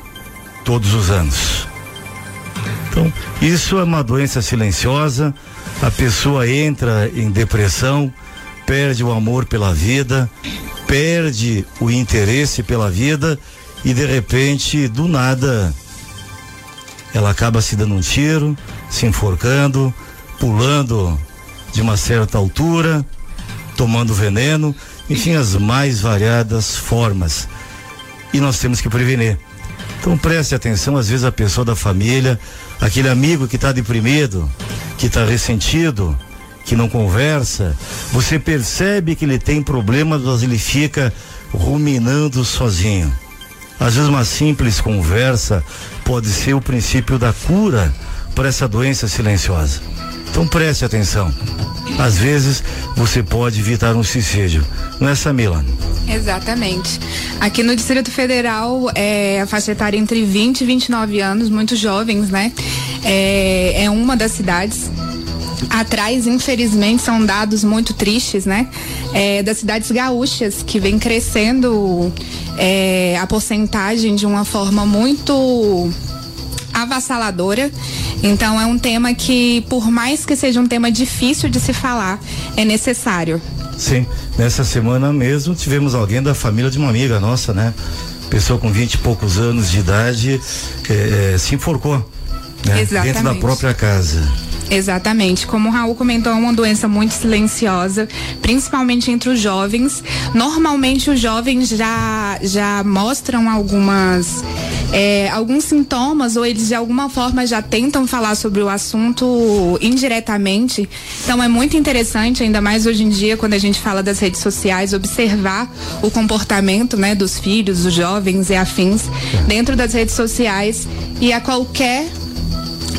todos os anos. Então, isso é uma doença silenciosa, a pessoa entra em depressão, perde o amor pela vida, perde o interesse pela vida e de repente, do nada, ela acaba se dando um tiro, se enforcando, pulando de uma certa altura, tomando veneno, enfim, as mais variadas formas. E nós temos que prevenir. Então preste atenção, às vezes a pessoa da família, aquele amigo que está deprimido, que está ressentido, que não conversa, você percebe que ele tem problemas, mas ele fica ruminando sozinho. Às vezes uma simples conversa pode ser o princípio da cura para essa doença silenciosa. Então preste atenção. Às vezes você pode evitar um suicídio. Não é, Samila? Exatamente. Aqui no Distrito Federal, é, a faixa etária entre 20 e 29 anos, muito jovens, né? É, é uma das cidades. Atrás, infelizmente, são dados muito tristes, né? É, das cidades gaúchas, que vem crescendo é, a porcentagem de uma forma muito avassaladora. Então é um tema que, por mais que seja um tema difícil de se falar, é necessário. Sim, nessa semana mesmo tivemos alguém da família de uma amiga nossa, né? Pessoa com vinte e poucos anos de idade eh, eh, se enforcou. né? Dentro da própria casa. Exatamente. Como o Raul comentou, é uma doença muito silenciosa, principalmente entre os jovens. Normalmente os jovens já, já mostram algumas. É, alguns sintomas ou eles de alguma forma já tentam falar sobre o assunto indiretamente. Então é muito interessante, ainda mais hoje em dia, quando a gente fala das redes sociais, observar o comportamento né, dos filhos, dos jovens e afins dentro das redes sociais e a qualquer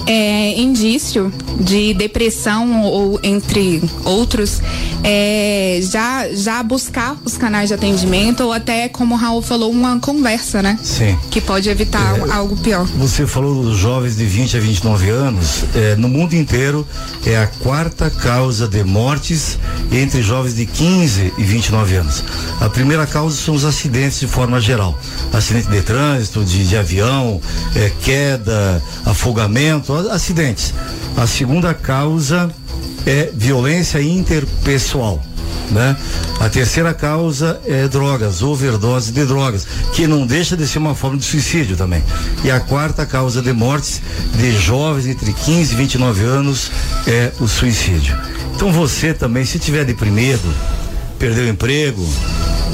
é, indício de depressão ou entre outros, é, já, já buscar os canais de atendimento ou até, como o Raul falou, uma conversa, né? Sim. Que pode evitar algo pior. Você falou dos jovens de 20 a 29 anos. É, no mundo inteiro é a quarta causa de mortes entre jovens de 15 e 29 anos. A primeira causa são os acidentes de forma geral. Acidente de trânsito, de, de avião, é, queda, afogamento, acidentes. A segunda causa é violência interpessoal. Né? A terceira causa é drogas, overdose de drogas, que não deixa de ser uma forma de suicídio também. E a quarta causa de mortes de jovens entre 15 e 29 anos é o suicídio. Então você também, se tiver deprimido, perdeu o emprego,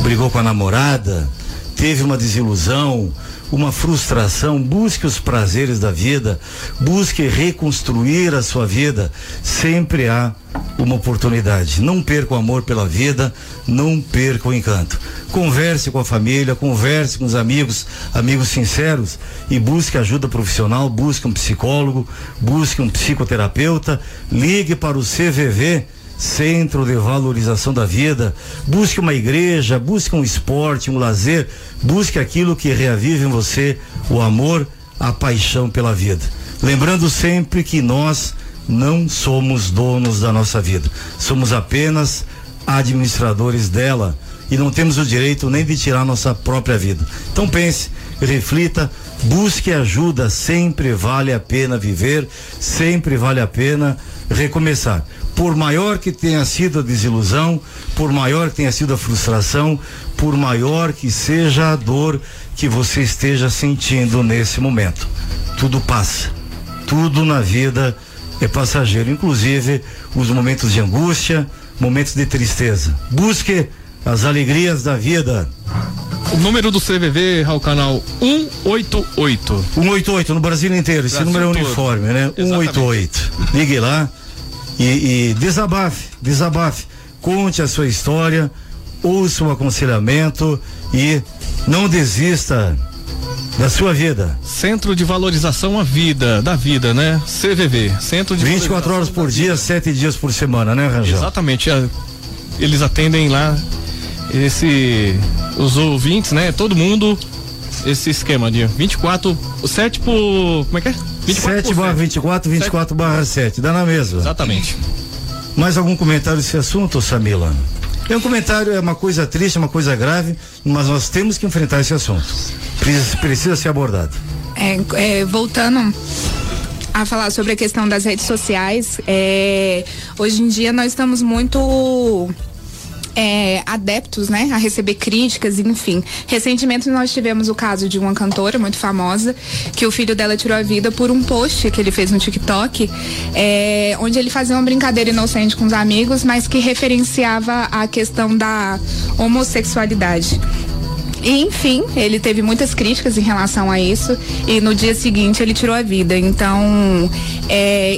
brigou com a namorada, teve uma desilusão, uma frustração, busque os prazeres da vida, busque reconstruir a sua vida. Sempre há uma oportunidade. Não perca o amor pela vida, não perca o encanto. Converse com a família, converse com os amigos, amigos sinceros e busque ajuda profissional, busque um psicólogo, busque um psicoterapeuta, ligue para o CVV Centro de Valorização da Vida. Busque uma igreja, busque um esporte, um lazer, busque aquilo que reavive em você o amor, a paixão pela vida. Lembrando sempre que nós não somos donos da nossa vida, somos apenas administradores dela e não temos o direito nem de tirar nossa própria vida. Então pense, reflita, busque ajuda, sempre vale a pena viver, sempre vale a pena recomeçar. Por maior que tenha sido a desilusão, por maior que tenha sido a frustração, por maior que seja a dor que você esteja sentindo nesse momento, tudo passa. Tudo na vida é passageiro, inclusive os momentos de angústia, momentos de tristeza. Busque as alegrias da vida. O número do CVV, Raul Canal 188. 188 no Brasil inteiro. Esse Brasil número é todo. uniforme, né? Exatamente. 188. Ligue lá e, e desabafe, desabafe. Conte a sua história, ouça o aconselhamento e não desista da sua vida. Centro de Valorização à Vida, da Vida, né? CVV, Centro de 24 horas por dia, sete dias por semana, né, Rangel? Exatamente. a- Eles atendem lá esse os ouvintes, né? Todo mundo esse esquema de 24, 7 por, como é que é? 7 barra 24, 24 barra 7, dá na mesma. Exatamente. Mais algum comentário desse assunto, Samila? É um comentário, é uma coisa triste, uma coisa grave, mas nós temos que enfrentar esse assunto. Precisa, precisa ser abordado. É, é, voltando a falar sobre a questão das redes sociais, é, hoje em dia nós estamos muito é, adeptos, né, a receber críticas, enfim. Recentemente nós tivemos o caso de uma cantora muito famosa que o filho dela tirou a vida por um post que ele fez no TikTok, é, onde ele fazia uma brincadeira inocente com os amigos, mas que referenciava a questão da homossexualidade. E, enfim, ele teve muitas críticas em relação a isso e no dia seguinte ele tirou a vida. Então, é,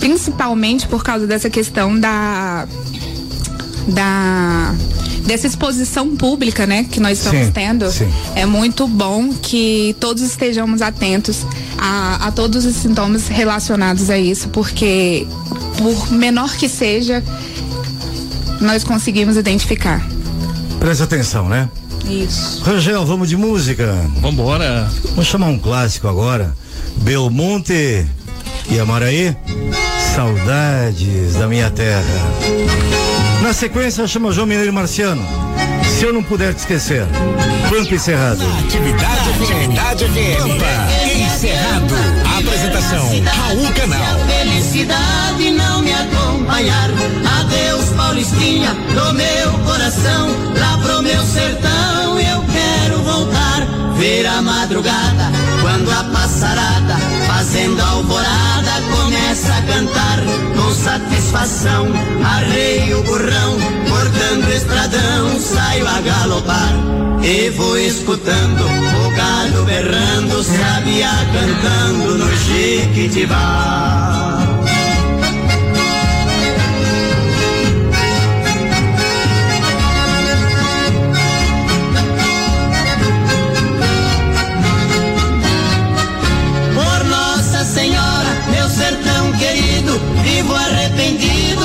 principalmente por causa dessa questão da da dessa exposição pública, né, que nós estamos Sim, tendo, sim. é muito bom que todos estejamos atentos a, a todos os sintomas relacionados a isso, porque por menor que seja, nós conseguimos identificar. Presta atenção, né? Isso. Rangel, vamos de música? Vambora. Vamos chamar um clássico agora. Belmonte e Amaraí. Saudades da minha terra. Na sequência, chama João Mineiro e Marciano. Se eu não puder te esquecer. Pampa encerrado. Atividade Atividade FM. Pampa, encerrado. Apresentação, Raul Canal. Felicidade não me acompanhar. Adeus, Paulistinha, do meu coração. Lá pro meu sertão eu quero voltar. Ver a madrugada, quando a passarada faz Fazendo alvorada, começa a cantar com satisfação. Arrei o burrão, cortando estradão, saio a galopar. E vou escutando o galo berrando, sabia cantando no Jequitibá.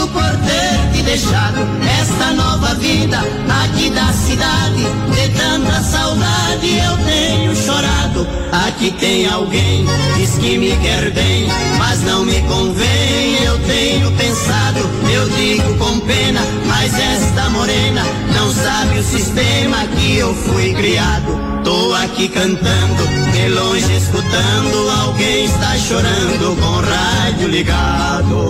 Por ter te deixado esta nova vida aqui da cidade. De tanta saudade eu tenho chorado. Aqui tem alguém, diz que me quer bem, mas não me convém. Eu tenho pensado, eu digo com pena, mas esta morena não sabe o sistema que eu fui criado. Tô aqui cantando, de longe escutando, alguém está chorando com o rádio ligado.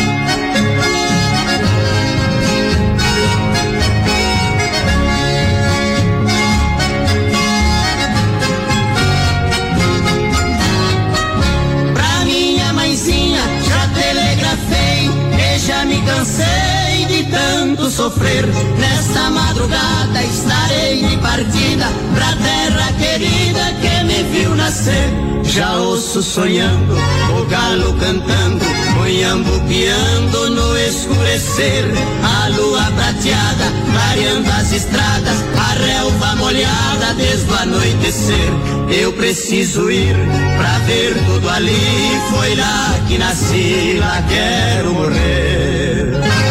Sofrer. Nesta madrugada estarei de partida pra terra querida que me viu nascer. Já ouço sonhando, o galo cantando, moiambo piando no escurecer. A lua prateada, clareando as estradas, a relva molhada desde o anoitecer. Eu preciso ir pra ver tudo ali. Foi lá que nasci, lá quero morrer.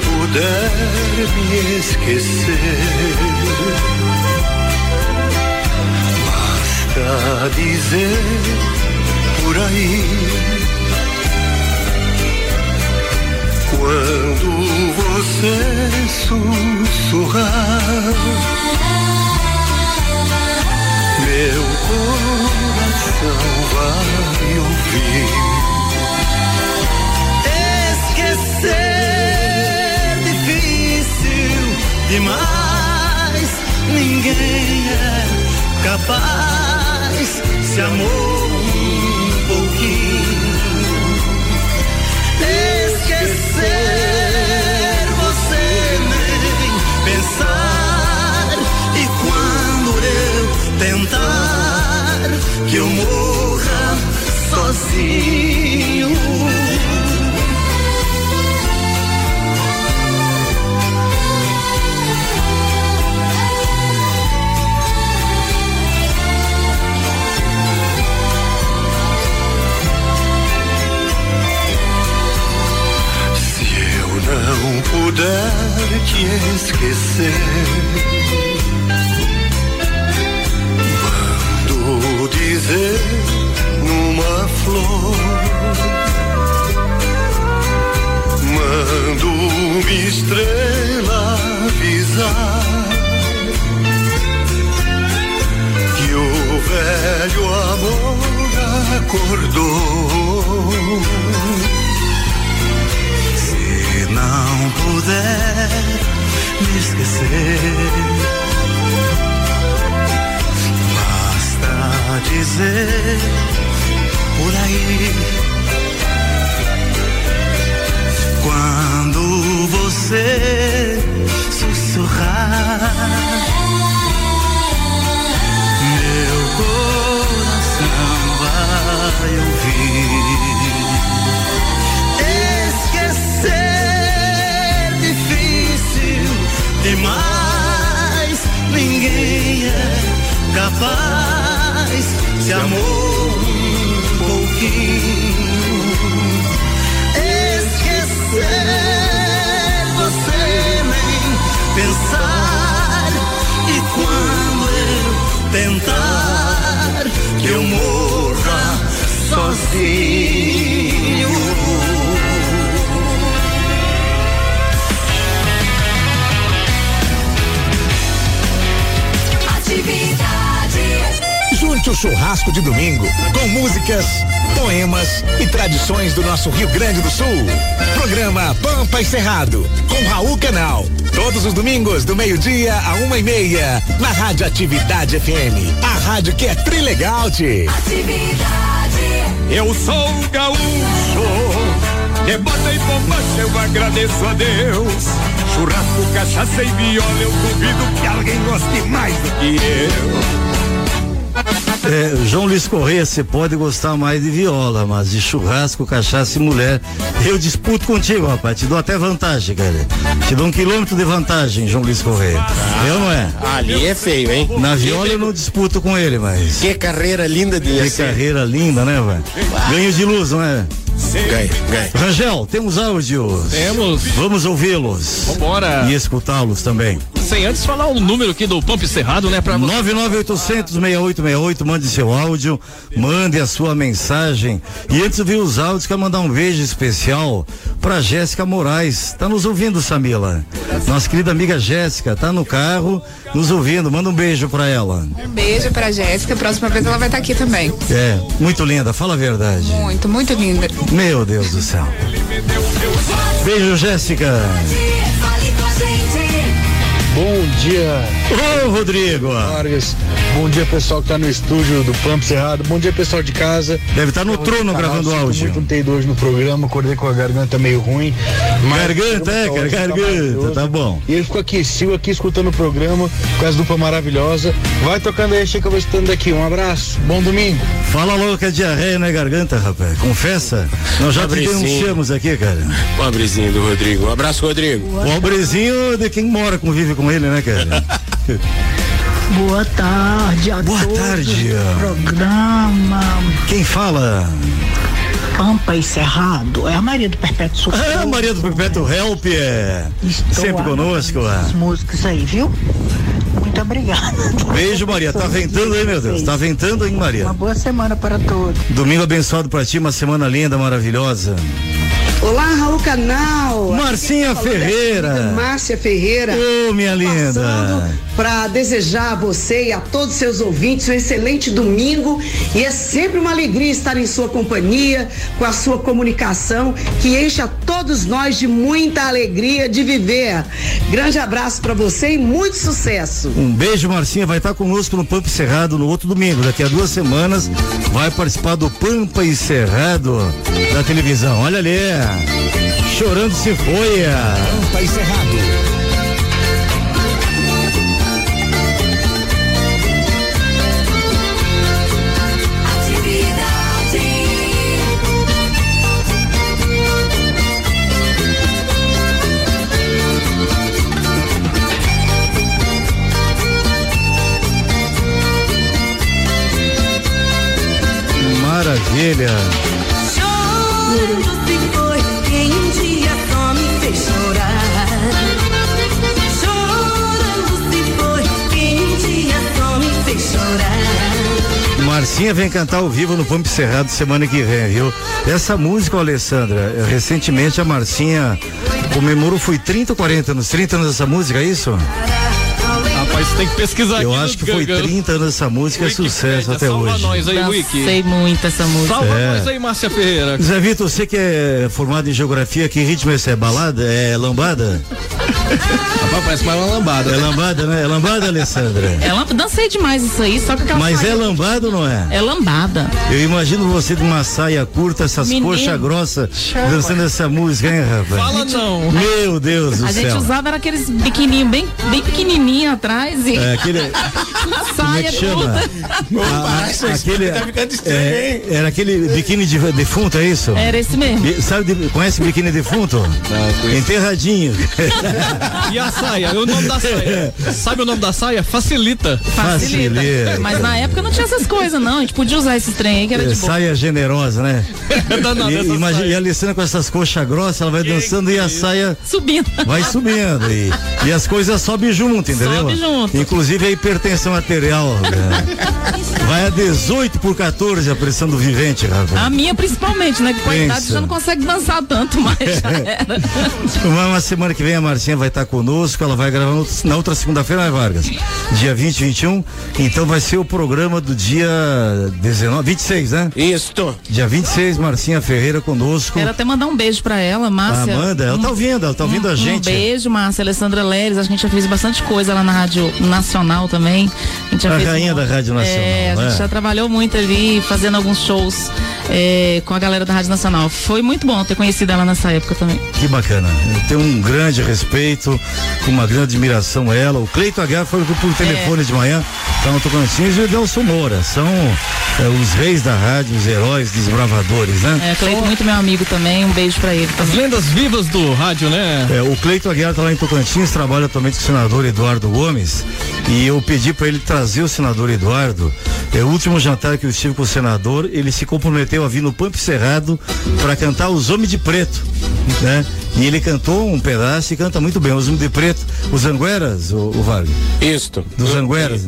puder me esquecer. Basta dizer por aí. Pampa e Cerrado com Raul Canal. Todos os domingos do meio-dia a uma e meia na Rádio Atividade FM. A rádio que é trilegal, tchê. Eu sou o gaúcho, de bota e bombacha eu agradeço a Deus. Churrasco, cachaça e viola, eu duvido que alguém goste mais do que eu. É, João Luiz Correia, você pode gostar mais de viola, mas de churrasco, cachaça e mulher, eu disputo contigo, rapaz. Te dou até vantagem, cara. Te dou um quilômetro de vantagem, João Luiz Correia. eu não é? Ali é feio, hein? Na viola eu não disputo com ele, mas. Que carreira linda de Que carreira linda, né, velho? Ganho de luz, não é? Ganha, ganha. Rangel, temos áudios. Temos. Vamos ouvi-los. Vambora. E escutá-los também. Sem antes falar o número aqui do Pump Cerrado, né? Pra você. 99800 6868, mande seu áudio, mande a sua mensagem. E antes de ouvir os áudios, quero mandar um beijo especial pra Jéssica Moraes. Tá nos ouvindo, Samila? Nossa querida amiga Jéssica, tá no carro, nos ouvindo. Manda um beijo pra ela. Um beijo pra Jéssica. Próxima vez ela vai estar aqui também. É, muito linda, fala a verdade. Muito, muito linda. Meu Deus do céu. Beijo, Jéssica. Bom dia. Ô, Rodrigo. Vargas. Bom dia, pessoal que tá no estúdio do Pampo Cerrado. Bom dia, pessoal de casa. Deve estar no Estamos trono gravando áudio. Muito, não ter ido hoje no programa, acordei com a garganta meio ruim. Garganta, é, cara, tá garganta, maravilhoso. tá bom. E ele ficou aqui, Sil, aqui escutando o programa com as duplas maravilhosas. Vai tocando aí, achei que eu vou escutando daqui. Um abraço, bom domingo. Fala logo que é diarreia, não é garganta, rapaz. Confessa. Nós já te Pobrezinho. denunciamos aqui, cara. Pobrezinho do Rodrigo. Um abraço, Rodrigo. Pobrezinho de quem mora, convive com ele, né, cara? Boa tarde a Boa todos tarde. programa Quem fala? Pampa e Cerrado. É a Maria do Perpétuo Socorro. Ah, Maria do Perpétuo Help é Estou sempre conosco. ah. As músicas aí, viu? Muito obrigada. Beijo, Maria. Tá ventando aí, meu Deus. Tá ventando, hein, Maria? Uma boa semana para todos. Domingo abençoado pra ti, uma semana linda, maravilhosa. Olá, Raul Canal. Marcinha é Ferreira. Márcia Ferreira. Ô, minha linda. Para desejar a você e a todos os seus ouvintes um excelente domingo. E é sempre uma alegria estar em sua companhia, com a sua comunicação, que enche a todos nós de muita alegria de viver. Grande abraço para você e muito sucesso. Um beijo, Marcinha. Vai estar conosco no Pampa Cerrado no outro domingo. Daqui a duas semanas vai participar do Pampa e Cerrado da televisão. Olha ali. Chorando se foi. Pampa e Cerrado. Chorando se foi quem um dia só me fez chorar. Chorando se foi quem um dia só me fez chorar. Marcinha vem cantar ao vivo no Pampa e Cerrado semana que vem, viu? Essa música, Alessandra, eh, recentemente a Marcinha comemorou, foi 30 ou 40 anos? 30 anos dessa música, é isso? Rapaz, Mas tem que pesquisar Eu aqui acho que foi Google. 30 anos essa música, é sucesso até salva hoje. nós aí, Wiki. Sei muito essa música. Salva É. nós aí, Márcia Ferreira. Zé Vitor, você que é formado em geografia, que ritmo é esse? É balada? É lambada? Rapaz, parece mais uma lambada. É lambada, né? É lambada, Alessandra? Ela dancei demais isso aí, só que aquela Mas é saia- lambada ou não é? É lambada. Eu imagino você de uma saia curta, essas Menino. coxas grossas, dançando essa música, hein, rapaz? Fala não. Meu Deus do A gente céu. usava era aqueles biquininhos bem, bem pequenininho atrás e É, aquele. uma Como é saia que chama? curta. A- a- aquele, tá ficando estranho, é, era aquele biquíni de defunto, é isso? Era esse mesmo. Sabe, de- conhece biquíni defunto? Enterradinho. E a saia? O nome da saia? Sabe o nome da saia? Facilita. Facilita. Facilita. Mas na época não tinha essas coisas, não. A gente podia usar esses trem aí que era É, de boa. saia generosa, né? Danada E, imagina, saia. e a Alessandra com essas coxas grossas, ela vai dançando e a saia Subindo. vai subindo. E, e as coisas sobem junto, entendeu? Sobe junto. Inclusive a hipertensão arterial. né? Vai a 18 por 14 a pressão do vivente, rapaz. A minha principalmente, né? Que com a idade já não consegue dançar tanto, mas já era. Uma, uma semana que vem a Marcinha vai estar conosco, ela vai gravar no- na outra segunda-feira, né, Vargas? Dia 20 e 21. Então vai ser o programa do dia 19, 26, né? Isto. Dia 26, Marcinha Ferreira conosco. Quero até mandar um beijo pra ela, Márcia. Amanda, ela tá ouvindo, ela tá ouvindo a gente. Um beijo, Márcia, Alessandra Leres. A gente já fez bastante coisa lá na Rádio Nacional também. A, gente já A fez rainha um- da Rádio Nacional, É, a gente é. já trabalhou muito ali, fazendo alguns shows é, com a galera da Rádio Nacional. Foi muito bom ter conhecido ela nessa época também. Que bacana. Eu tenho um grande respeito, com uma grande admiração a ela. O Cleito Aguiar foi por telefone de manhã, tá no Tocantins e o Delson Moura. São é, os reis da rádio, os heróis, desbravadores, né? É, Cleito, muito meu amigo também. Um beijo pra ele. As lendas vivas do rádio, né? É, o Cleito Aguiar tá lá em Tocantins, trabalha atualmente com o senador Eduardo Gomes. E eu pedi para ele trazer o senador Eduardo. É o último jantar que eu estive com o senador, ele se comprometeu a vir no Pampo Cerrado para cantar Os Homens de Preto, né? E ele cantou um pedaço e canta muito bem. Os Homens de Preto, os Angueras, o, o Vargas. Isto. Dos Angueras.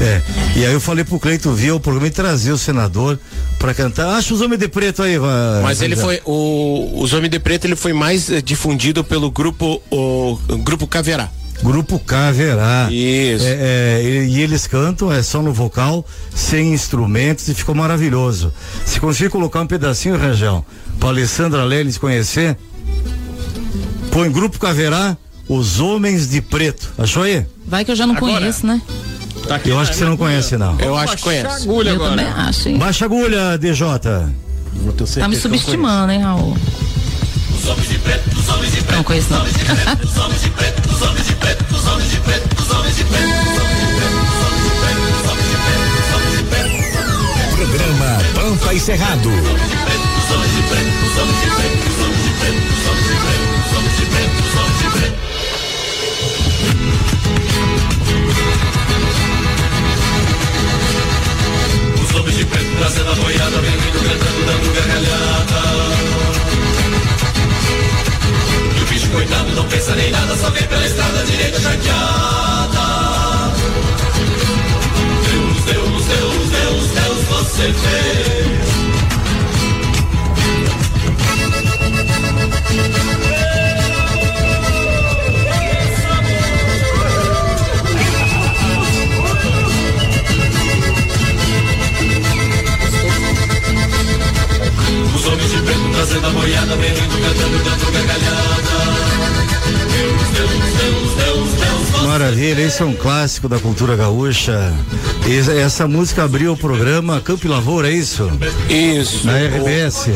É. E aí eu falei pro Cleito vir ao programa e trazer o senador para cantar. Acha os Homens de Preto aí, va- Mas ele Vargas. foi o Os Homens de Preto ele foi mais eh, difundido pelo grupo o, o grupo Caverá. Grupo Caverá. Isso. É, é, e, e eles cantam, é só no vocal, sem instrumentos e ficou maravilhoso. Se conseguir colocar um pedacinho, Rangel, pra Alessandra Leles conhecer, põe Grupo Caverá, Os Homens de Preto. Achou aí? Vai que eu já não Agora. conheço, né? Tá aqui Eu acho que você não conhece, não. Eu acho que conhece. agulha eu agora. também acho, hein? Baixa agulha, DJ. Tá me subestimando, hein, Raul? Não conheço, não. Programa Pampa e Cerrado. Homens de preto trazendo a boiada, vem vindo cantando, dando gargalhada. E o bicho coitado não pensa nem nada, só vem pela estrada direita chateada. Deus, Deus, Deus, Deus, Deus, você vê. Trazendo a boiada, vem vindo cantando, dando gargalhada. Deus, Deus, Deus, Deus, Maravilha, esse é um clássico da cultura gaúcha. Essa, essa música abriu o programa Campo e Lavoura, é isso? Isso. Na RBS.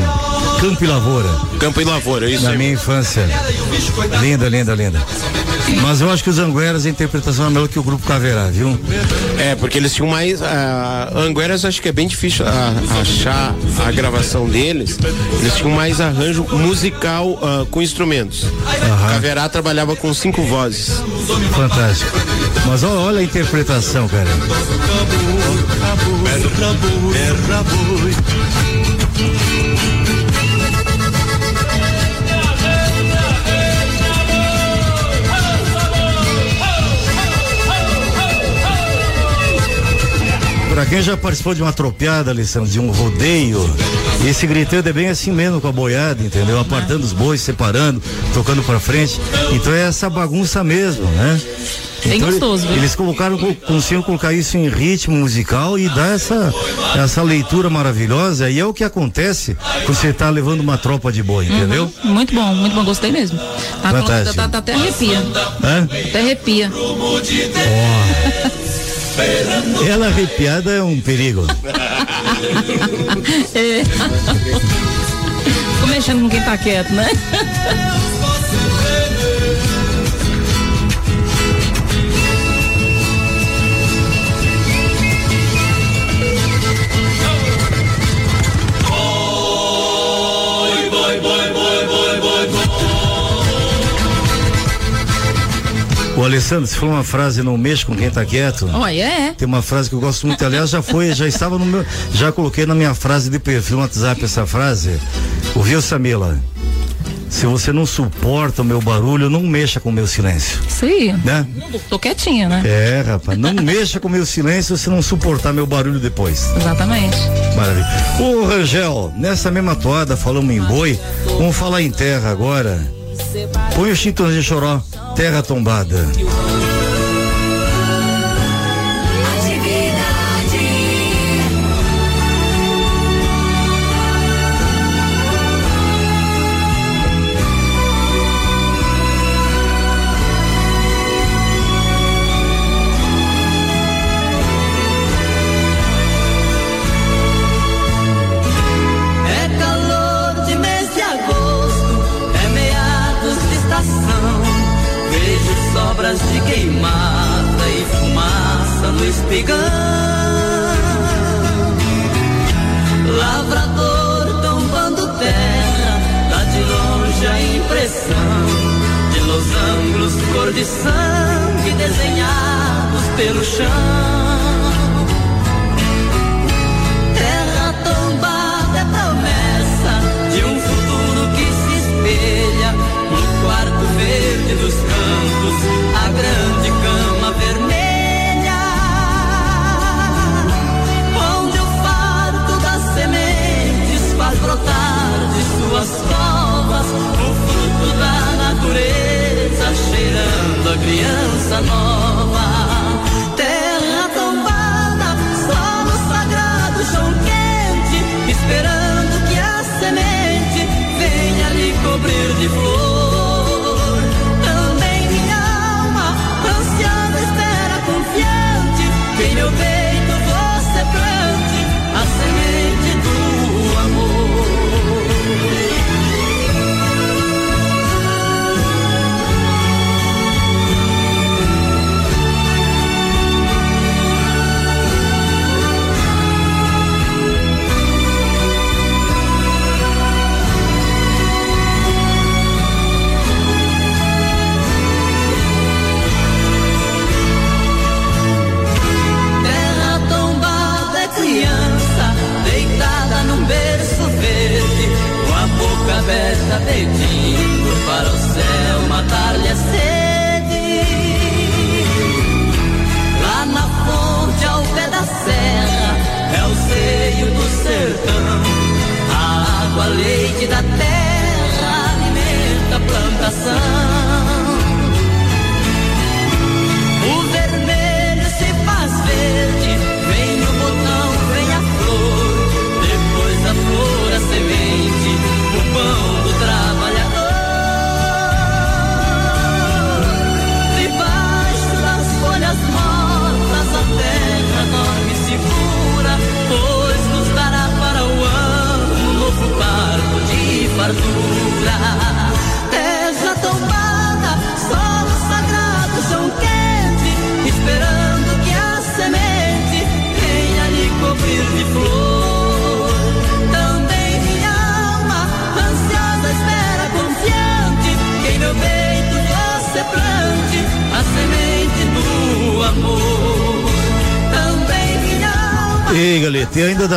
Campo e Lavoura. Campo e Lavoura, isso Na aí. minha infância. Linda, linda, linda. Mas eu acho que os Angueras, a interpretação é melhor que o grupo Caverá, viu? É, porque eles tinham mais. A Angueras acho que é bem difícil a- achar a gravação deles. Eles tinham mais arranjo musical ah, com instrumentos. Caverá trabalhava com cinco vozes. Fantástico. Mas ó- olha a interpretação, cara. Pra quem já participou de uma tropiada, Alessandro, de um rodeio, Esse gritando é bem assim mesmo com a boiada, entendeu? Apartando os bois, separando, tocando pra frente. Então é essa bagunça mesmo, né? Bem Então, gostoso, viu? Eles colocaram, co- conseguiram colocar isso em ritmo musical e dar essa, essa leitura maravilhosa. E é o que acontece quando você tá levando uma tropa de boi, entendeu? Uhum, Muito bom, muito bom, gostei mesmo. A conta Fantástico. tá, tá até arrepia. Até arrepia. Ela arrepiada é um perigo. É. Mexendo com quem tá quieto, né? O Alessandro, se for uma frase não mexa com quem tá quieto. Olha, é. Tem uma frase que eu gosto muito, aliás, já foi, já estava no meu, já coloquei na minha frase de perfil no WhatsApp essa frase. Ouviu, Samila? Se você não suporta o meu barulho, não mexa com o meu silêncio. Sim. Né? Tô quietinha, né? É, rapaz, não mexa com o meu silêncio se não suportar meu barulho depois. Exatamente. Maravilha. Ô Rangel, nessa mesma toada falamos em boi, vamos falar em terra agora. Põe o Chitãozinho de Choró, terra tombada. Sangue desenhados pelo chão. Criança nova.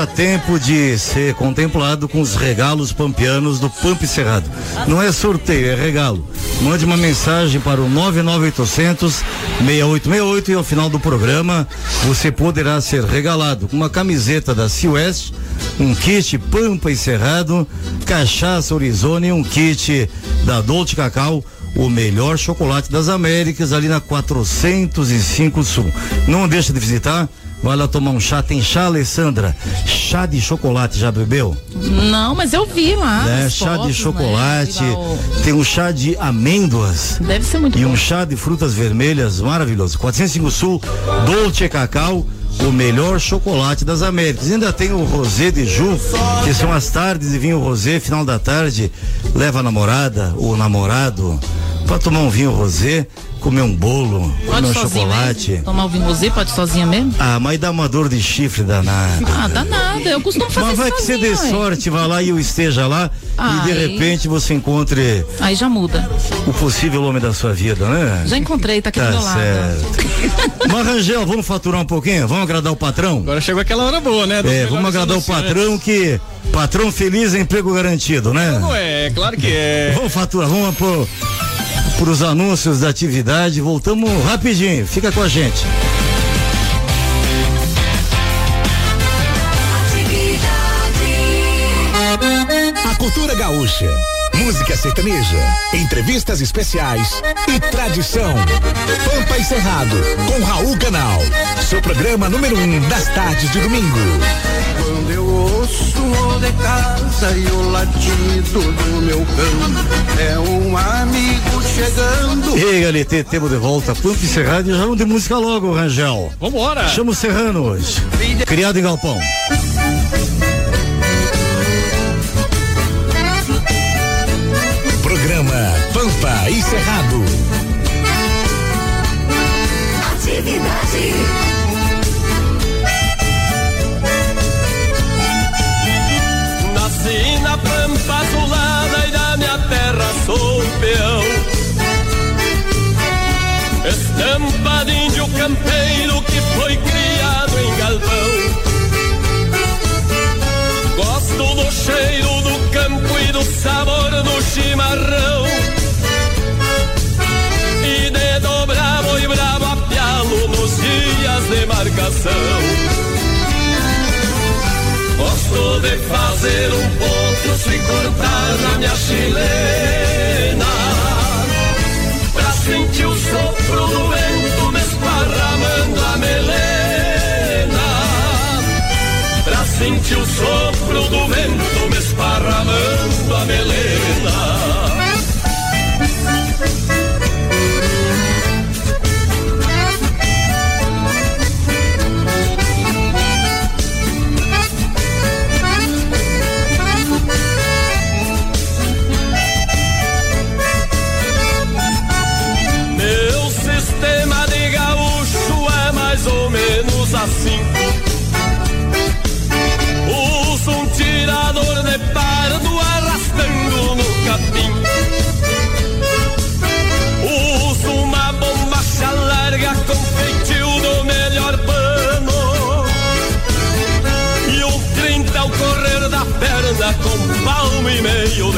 Tempo de ser contemplado com os regalos pampianos do Pamp Cerrado. Não é sorteio, é regalo. Mande uma mensagem para o 99800 6868 e ao final do programa você poderá ser regalado com uma camiseta da West, um kit Pampa e Cerrado, cachaça Horizone e um kit da Dolce Cacau o melhor chocolate das Américas ali na 405 Sul. Não deixa de visitar. Vai lá tomar um chá, tem chá, Alessandra. Chá de chocolate, já bebeu? Não, mas eu vi lá. É, nas chá de fotos, chocolate, né? O- tem um chá de amêndoas. Deve ser muito E bom. um chá de frutas vermelhas maravilhoso. 405 Sul, Dolce Cacau, o melhor chocolate das Américas. E ainda tem o Rosé de Ju, que são as tardes de vinho rosé, final da tarde, leva a namorada ou namorado pra tomar um vinho rosé, comer um bolo, comer Pode um sozinho chocolate. mesmo? Tomar o vinho rosé, pode sozinha mesmo? Ah, mas dá uma dor de chifre danada. Ah, dá nada. Eu costumo fazer Mas vai que você dê ué. sorte, vá lá e eu esteja lá e de Ai. repente você encontre Aí já muda. o possível homem da sua vida, né? Já encontrei, tá aqui do Tá meu lado. certo. Mas Rangel, vamos faturar um pouquinho? Vamos agradar o patrão? Agora chegou aquela hora boa, né? É, vamos agradar o patrão que patrão feliz é emprego garantido, né? Não é, claro que é. Vamos faturar, vamos pro, pros anúncios da atividade, voltamos rapidinho, fica com a gente. A cultura gaúcha, música sertaneja, entrevistas especiais e tradição. Pampa e Cerrado, com Raul Canal. Seu programa número um das tardes de domingo. Quando eu ouço o de casa e o latido do meu cão, é um amigo chegando. Ei, Galete, temos de volta Pampa e Cerrado e já vamos de música logo, Rangel. Vambora. Chama o Serrano hoje. Criado em Galpão. Programa Pampa e Cerrado. Atividade. Campeiro que foi criado em galpão. Gosto do cheiro do campo e do sabor do chimarrão. E de dobrar boi bravo a pialo nos dias de marcação. Gosto de fazer um potro e cortar na minha chilena Pra sentir o sopro do vento esparramando a melena Pra sentir o sopro do vento me esparramando a melena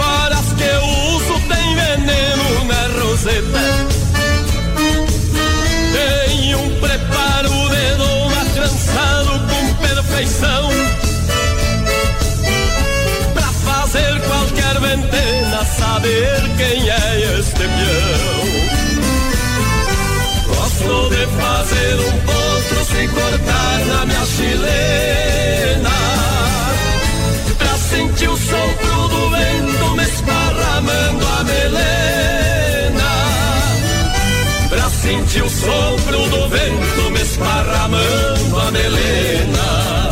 as esporas que eu uso tem veneno na roseta. Tem um preparo de doma trançado com perfeição. Pra fazer qualquer ventena saber quem é este peão. Gosto de fazer um potro sem cortar na minha chilena. Pra sentir o sopro Pra sentir o sopro do vento me esparramando a melena.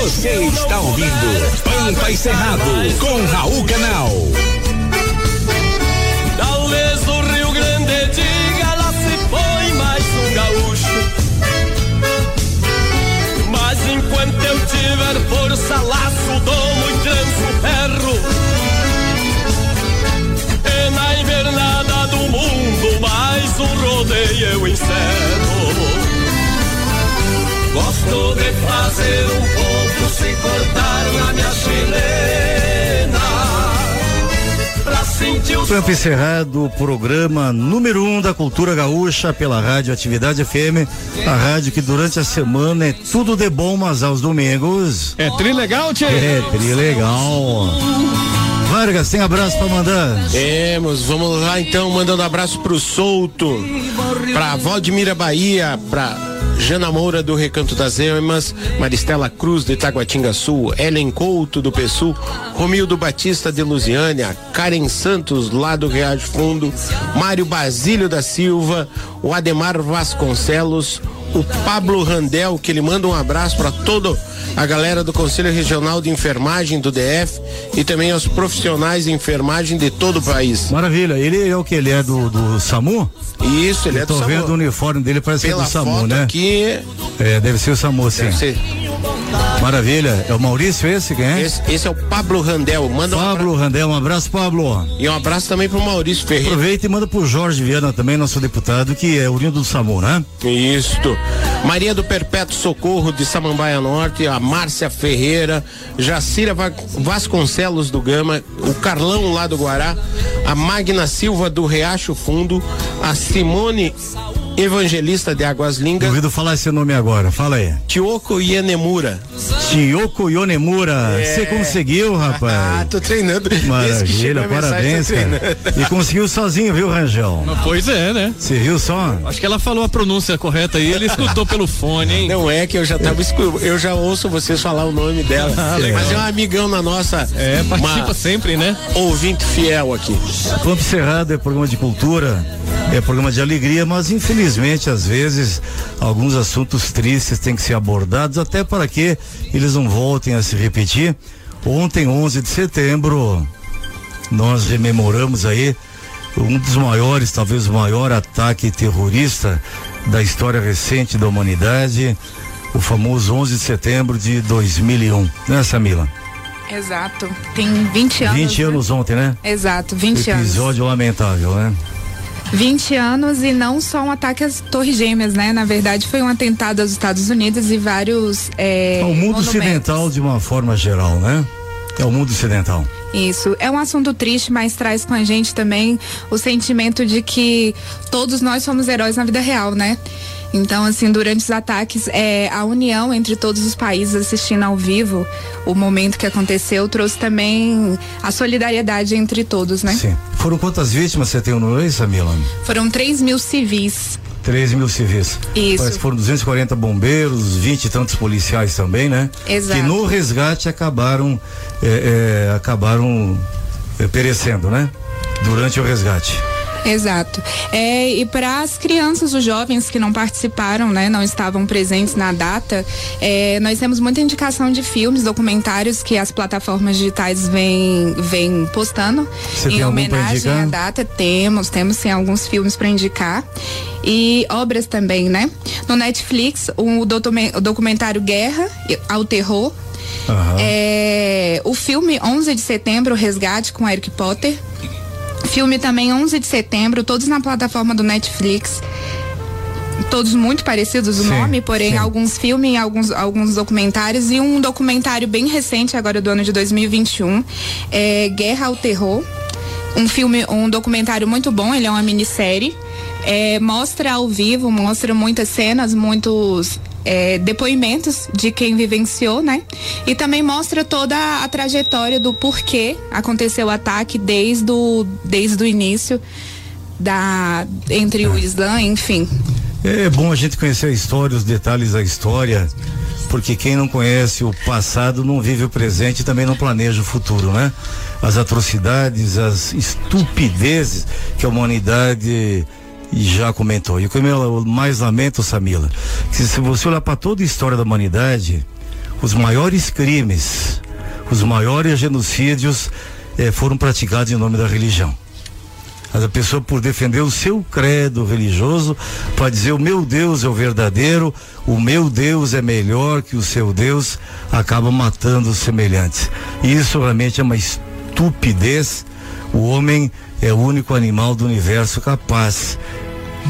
Você está ouvindo Pampa e Cerrado com Raul Canal. Força, laço, domo e tranço ferro. E na invernada do mundo, mais um rodeio eu encerro. Gosto de fazer um pouco sem cortar na minha chilena. Pra sentir o programa número um da cultura gaúcha pela Rádio Atividade FM, a rádio que durante a semana é tudo de bom, mas aos domingos. É tri legal, tchê? É tri legal. Vargas, tem abraço pra mandar? Temos, vamos lá então, mandando abraço pro Souto, pra Valdemira Bahia, pra Jana Moura do Recanto das Emas, Maristela Cruz de Taguatinga Sul, Ellen Couto do Pessul, Romildo Batista de Lusiânia, Karen Santos lá do Riacho Fundo, Mário Basílio da Silva, o Ademar Vasconcelos, o Pablo Randel, que ele manda um abraço para toda a galera do Conselho Regional de Enfermagem do DF e também aos profissionais de enfermagem de todo o país. Maravilha, ele é o que? Ele é do, do SAMU? Isso, ele Eu é do tô SAMU. vendo o uniforme dele, parece que é Pela do SAMU, né? aqui, É, deve ser o SAMU, sim. deve ser. Maravilha. É o Maurício esse, quem é? Esse, esse é o Pablo Randel. Manda um Pablo Randel, um abraço, Pablo. E um abraço também pro Maurício Ferreira. Aproveita e manda pro Jorge Viana também, nosso deputado, que é oriundo do SAMU, né? Isto. Maria do Perpétuo Socorro de Samambaia Norte, a Márcia Ferreira, Jacira Va- Vasconcelos do Gama, o Carlão lá do Guará, a Magna Silva do Riacho Fundo, a Simone Evangelista de Águas Lindas, Duvido falar esse nome agora, fala aí. Tioko Ienemura. Tiyoko Yonemura, É. você conseguiu, rapaz? Ah, tô treinando. Maravilha, parabéns, cara. E conseguiu sozinho, viu, Rangel? Pois é, né? Você viu só? Acho que ela falou a pronúncia correta aí, ele escutou pelo fone, hein? Não é que eu já tava escu- eu já ouço vocês falar o nome dela. Ah. Mas é um amigão na nossa. É, participa uma sempre, né? Ouvinte fiel aqui. Campo Cerrado é programa de cultura, é programa de alegria, mas infelizmente, às vezes, alguns assuntos tristes têm que ser abordados, até para que eles não voltem a se repetir. Ontem, 11 de setembro, nós rememoramos aí um dos maiores, talvez o maior ataque terrorista da história recente da humanidade, o famoso 11 de setembro de 2001, né, Samila? Exato. Tem 20 anos. 20 né? anos ontem, né? Exato, 20 anos. Episódio lamentável, né? 20 anos e não só um ataque às Torres Gêmeas, né? Na verdade, foi um atentado aos Estados Unidos e vários. É, Ao mundo monumentos. ocidental de uma forma geral, né? É o mundo ocidental. Isso. É um assunto triste, mas traz com a gente também o sentimento de que todos nós somos heróis na vida real, né? Então, assim, durante os ataques, é, a união entre todos os países assistindo ao vivo o momento que aconteceu trouxe também a solidariedade entre todos, né? Sim. Foram quantas vítimas você tem no mês, Samila? Foram 3 mil civis. 13 mil civis. Isso. Que foram 240 bombeiros, 20 e tantos policiais também, né? Exato. Que no resgate acabaram, é, é, acabaram é, perecendo, né? Durante o resgate. Exato. É, e para as crianças, os jovens que não participaram, né, não estavam presentes na data, é, nós temos muita indicação de filmes, documentários que as plataformas digitais vêm, vêm postando Você em homenagem à data. Temos, temos sim alguns filmes para indicar. E obras também, né? No Netflix, o, documen- o documentário Guerra ao Terror. Aham. É, o filme 11 de setembro, o Resgate com Eric Potter. Filme também 11 de setembro, todos na plataforma do Netflix. Todos muito parecidos o Sim, nome, porém sim. alguns filmes, alguns, alguns documentários e um documentário bem recente agora do ano de 2021, é Guerra ao Terror, um filme, um documentário muito bom, ele é uma minissérie. É, mostra ao vivo, mostra muitas cenas, muitos é, depoimentos de quem vivenciou, né? E também mostra toda a trajetória do porquê aconteceu o ataque desde o, desde o início da entre o Islã, enfim. É bom a gente conhecer a história, os detalhes da história, porque quem não conhece o passado não vive o presente e também não planeja o futuro, né? As atrocidades, as estupidezes que a humanidade já comentou. E o que eu mais lamento, Samila, que se você olhar para toda a história da humanidade, os maiores crimes, os maiores genocídios eh, foram praticados em nome da religião. Mas a pessoa por defender o seu credo religioso, para dizer o meu Deus é o verdadeiro, o meu Deus é melhor que o seu Deus, acaba matando os semelhantes. E isso realmente é uma estupidez. O homem é o único animal do universo capaz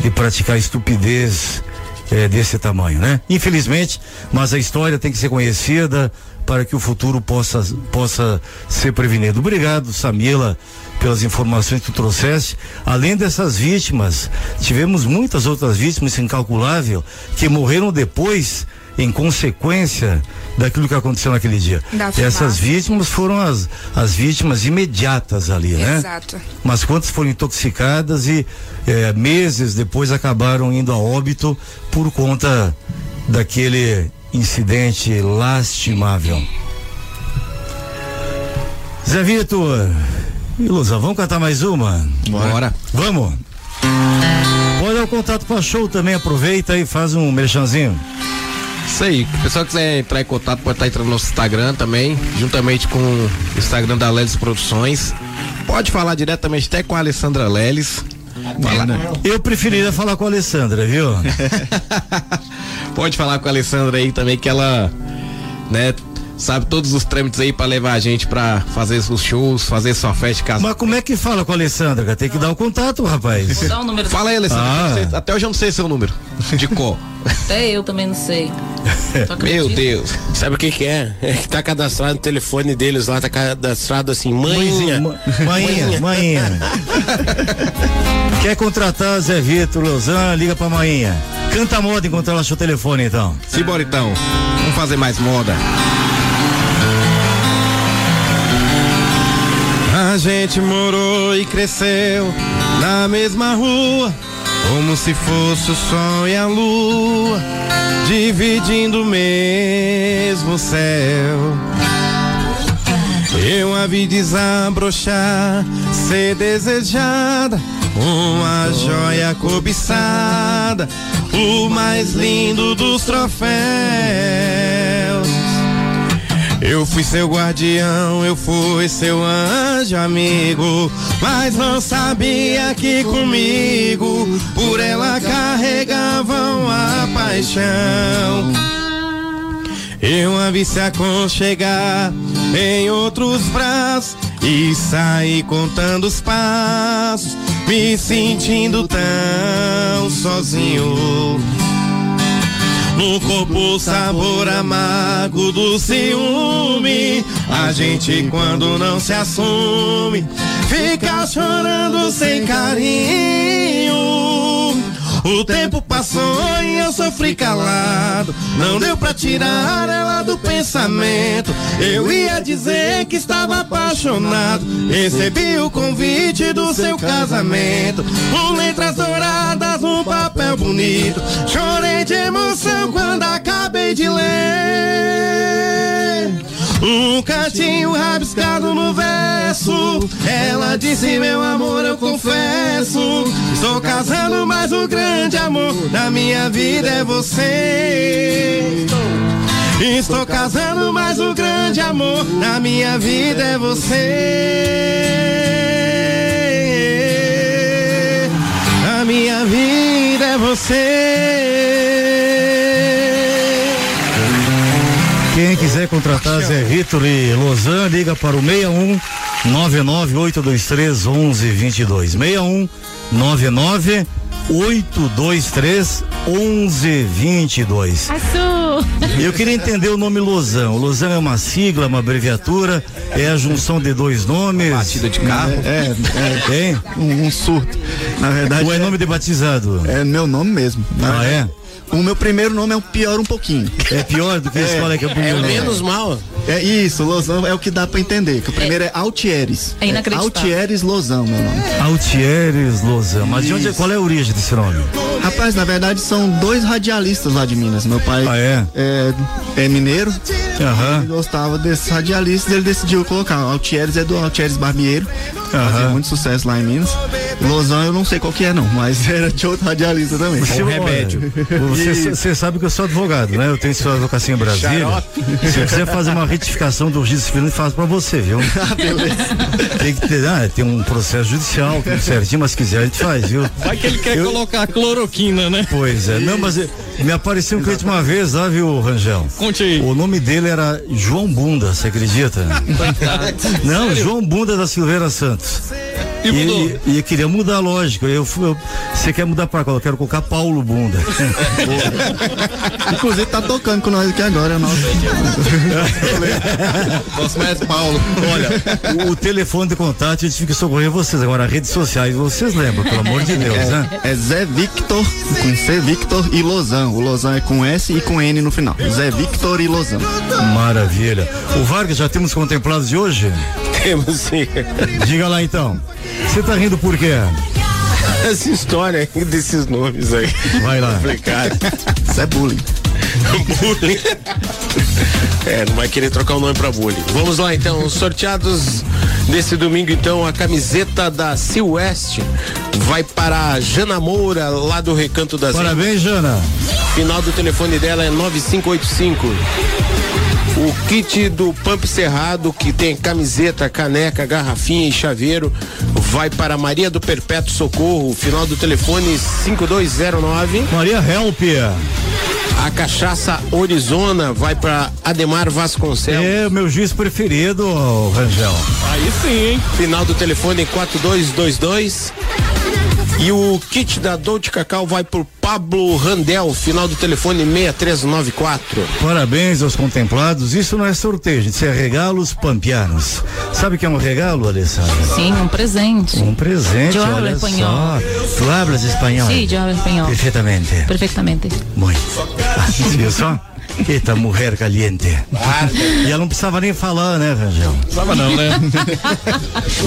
de praticar estupidez eh, desse tamanho, né? Infelizmente, mas a história tem que ser conhecida para que o futuro possa, possa ser prevenido. Obrigado, Samila, pelas informações que tu trouxeste. Além dessas vítimas, tivemos muitas outras vítimas incalculável que morreram depois em consequência daquilo que aconteceu naquele dia. Essas vítimas foram as, as vítimas imediatas ali, né? Exato. Mas quantas foram intoxicadas e eh, meses depois acabaram indo a óbito por conta daquele incidente lastimável. Zé Vitor e Lusa, vamos cantar mais uma? Bora. Vamos. Pode dar o contato com a show também, aproveita e faz um merchanzinho. Isso aí, o pessoal que quiser entrar em contato pode estar entrando no nosso Instagram também, juntamente com o Instagram da Lelis Produções. Pode falar diretamente até com a Alessandra Lelis. Falar- Eu preferiria falar com a Alessandra, viu? Pode falar com a Alessandra aí também que ela, né, sabe todos os trâmites aí pra levar a gente pra fazer os shows, fazer sua festa de casa. Mas como é que fala com a Alessandra? Tem que dar o contato, rapaz. Vou dar o número Fala aí, Alessandra. Ah. sei- até hoje eu não sei seu número de cor. Até eu também não sei. Meu Deus. Sabe o que que é? É que tá cadastrado no telefone deles lá, tá cadastrado assim, manhinha. Maninha, maninha. Quer contratar Zé Vitor, Lausanne, liga pra Maninha. Canta moda enquanto ela achou o telefone, então. Simbora então. Vamos fazer mais moda. A gente morou e cresceu na mesma rua, como se fosse o sol e a lua, dividindo o mesmo céu. Eu a vi desabrochar, ser desejada, uma joia cobiçada, o mais lindo dos troféus. Eu fui seu guardião, eu fui seu anjo amigo, mas não sabia que comigo por ela carregavam a paixão. Eu a vi se aconchegar em outros braços e saí contando os passos, me sentindo tão sozinho. No corpo sabor amargo do ciúme. A gente quando não se assume, fica chorando sem carinho. O tempo passou e eu sofri calado. Não deu pra tirar ela do pensamento. Eu ia dizer que estava apaixonado. Recebi o convite do seu casamento. Com letras douradas, um papel bonito. Chorei de emoção quando acabei de ler. Um cantinho rabiscado no verso. Ela disse: Meu amor, eu confesso. Estou casando, mas o grande amor da minha vida é você. Estou casando, mas o grande amor da minha vida é você. A minha vida é você. Quem quiser contratar Zé Vitor e Lausanne, liga para o 61 99823 1122. 61 99 823 1122. Eu queria entender o nome Losão. Losão é uma sigla, uma abreviatura, é a junção de dois nomes. Batida de carro. É, é, tem? Um, um surto. Na verdade. Ou é nome de batizado? É meu nome mesmo. Ah, verdade. O meu primeiro nome é o pior um pouquinho. É pior do que esse fala que é o primeiro nome. mal. É isso, Losão é o que dá pra entender. Que o primeiro é, Altieres. É inacreditável. Altieres Losão, meu nome. Altieres Losão. Mas de onde, Isso. qual é a origem desse nome? Rapaz, na verdade são dois radialistas lá de Minas. Meu pai Ah, é? é, mineiro. Aham. Ele gostava desses radialistas, ele decidiu colocar. Altieres é do Altieres Barbieiro. Fazia muito sucesso lá em Minas. Losão eu não sei qual que é não, mas era de outro radialista também. Você, Você, você sabe que eu sou advogado, né? Eu tenho sua advocacia em Brasília. Xarope. Se eu quiser fazer uma retificação do registro civil, eu faço pra você, viu? Ah, beleza. Tem que ter, ah, tem um processo judicial, tudo certinho, mas se quiser a gente faz, viu? Vai que ele quer colocar cloroquina, né? Pois é, não, mas eh, me apareceu um cliente uma vez lá, viu, Rangel? Conte aí. O nome dele era João Bunda, você acredita? Não, João Bunda da Silveira Santos. Sí. E mudou? E, e queria mudar, lógico. Eu, eu- você quer mudar pra qual? Eu quero colocar Paulo Bunda. Inclusive tá tocando com nós aqui agora, é nosso. Nosso mestre Paulo. Olha, o, o telefone de contato a gente fica socorrer vocês. Agora, redes sociais, vocês lembram, pelo amor de Deus, é, né? É Zé Victor, com C Victor e Lozão. O Lozão é com S e com N no final. Zé Victor e Lozão. Maravilha. O Vargas, já temos contemplados de hoje? Temos sim. Diga lá então. Você tá rindo por quê? Essa história aí desses nomes aí. Vai lá. Complicado. Isso é bullying. bullying. É, não vai querer trocar o nome pra bullying. Vamos lá então, os sorteados desse domingo então, a camiseta da Sil West vai para a Jana Moura, lá do Recanto das Parabéns, Jana. Final do telefone dela é 9585. O kit do Pump Cerrado, que tem camiseta, caneca, garrafinha e chaveiro, vai para Maria do Perpétuo Socorro, final do telefone 5209. Maria Help. A cachaça Orizona vai para Ademar Vasconcelos. É meu juiz preferido, Rangel. Aí sim, hein? Final do telefone 4222. E o kit da Dolce Cacau vai por Pablo Randel, final do telefone 6394. Parabéns aos contemplados. Isso não é sorteio, isso é regalos pampianos. Sabe o que é um regalo, Alessandra? Sim, um presente. Um presente, olha espanhol. só. Tu hablas espanhol? Sí, yo hablo espanhol. Perfeitamente. Perfectamente. Muito. Ah, Viu só? Eita, mulher caliente. E ela não precisava nem falar, né, Rangel? Precisava não, né?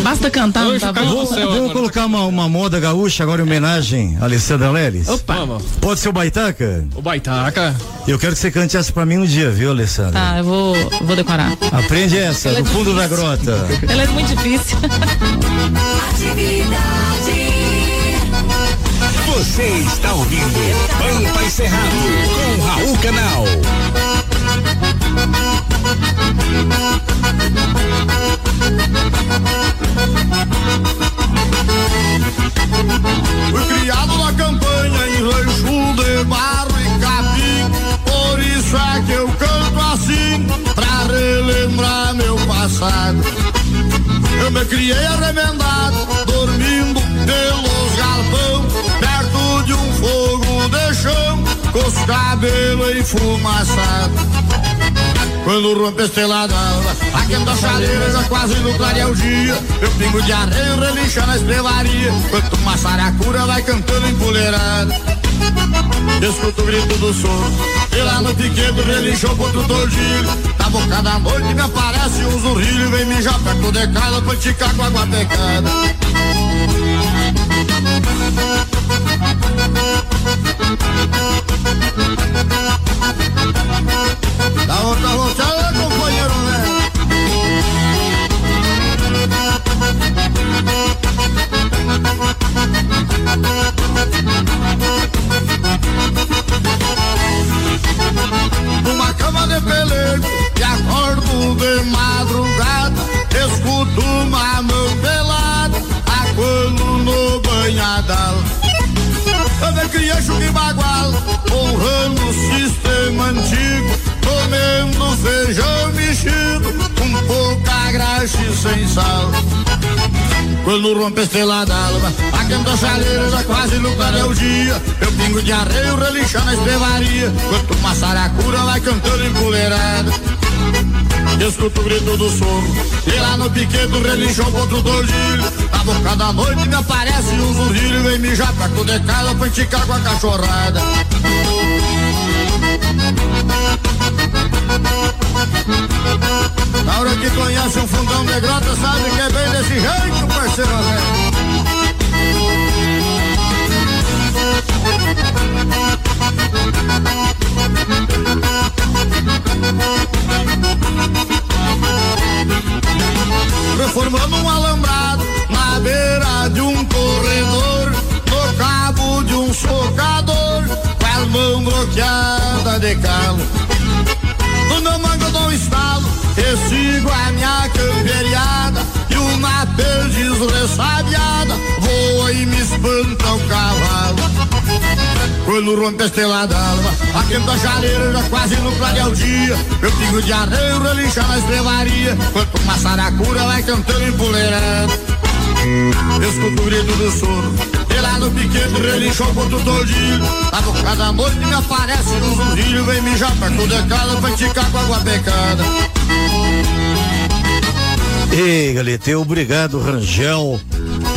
Basta cantar, não tá bom? Vamos, vamos colocar uma, uma moda gaúcha agora em homenagem a Alessandra Leles? Opa. Vamos. Pode ser o Baitaca? O Baitaca. Eu quero que você cante essa pra mim um dia, viu, Alessandra? Tá, eu vou, vou decorar. Aprende essa, do fundo da grota. Ela é muito difícil. Você está ouvindo Pampa e Cerrado com Raul Canal. Fui criado na campanha em rancho de barro e capim Por isso é que eu canto assim Pra relembrar meu passado. Eu me criei arremendado Dormindo pelos galpão Com os cabelos enfumaçados quando rompe a estrela d'alva, aquenta a chaleira já quase no clarear o dia. Eu pingo de areia relincha na estrelaria, enquanto uma saracura vai cantando empoleirada. Escuto o grito do sono, e lá no piquedo relinchou contra o tordilho. Na boca da noite me aparece um zurrilho, vem mijar perto de casa pra esticar com água pecada. Dá outra roçada, companheiro, né? Numa cama de pelego e acordo de madrugada Escuto uma mão pelada Aquando no banhadal Criei chuva bagual Honrando o sistema antigo Comendo feijão mexido Com pouca graxa e sem sal quando rompe a estrela d'alva. A canta chaleira já quase no clareio dia. Eu pingo de arreio, relinchar na estrevaria. Quanto uma saracura vai cantando empoleirada. Escuto o grito do soro. E lá no piqueto relincha um outro tordilho Na boca da noite me aparece um zurrilho Vem mijar pra cudecada pra enticar com a cachorrada. Na hora que conhece um fundão de grota Sabe que é bem desse jeito, parceiro velho Reformando um alambrado na beira de um corredor, no cabo de um socador, com a mão bloqueada de calo. Quando rompe a estrela d'alva, a quenta chaleira já quase no clarear dia. Eu pingo de arreio, relincha na estrevaria, quanto uma saracura vai cantando empoleirando. Eu escuto o grito do sono, e lá no piquete relincha o ponto todinho. Na boca da noite me aparece um zurrilho, vem mijar perto de casa pra esticar com água pecada. Ei, Galete, obrigado, Rangel,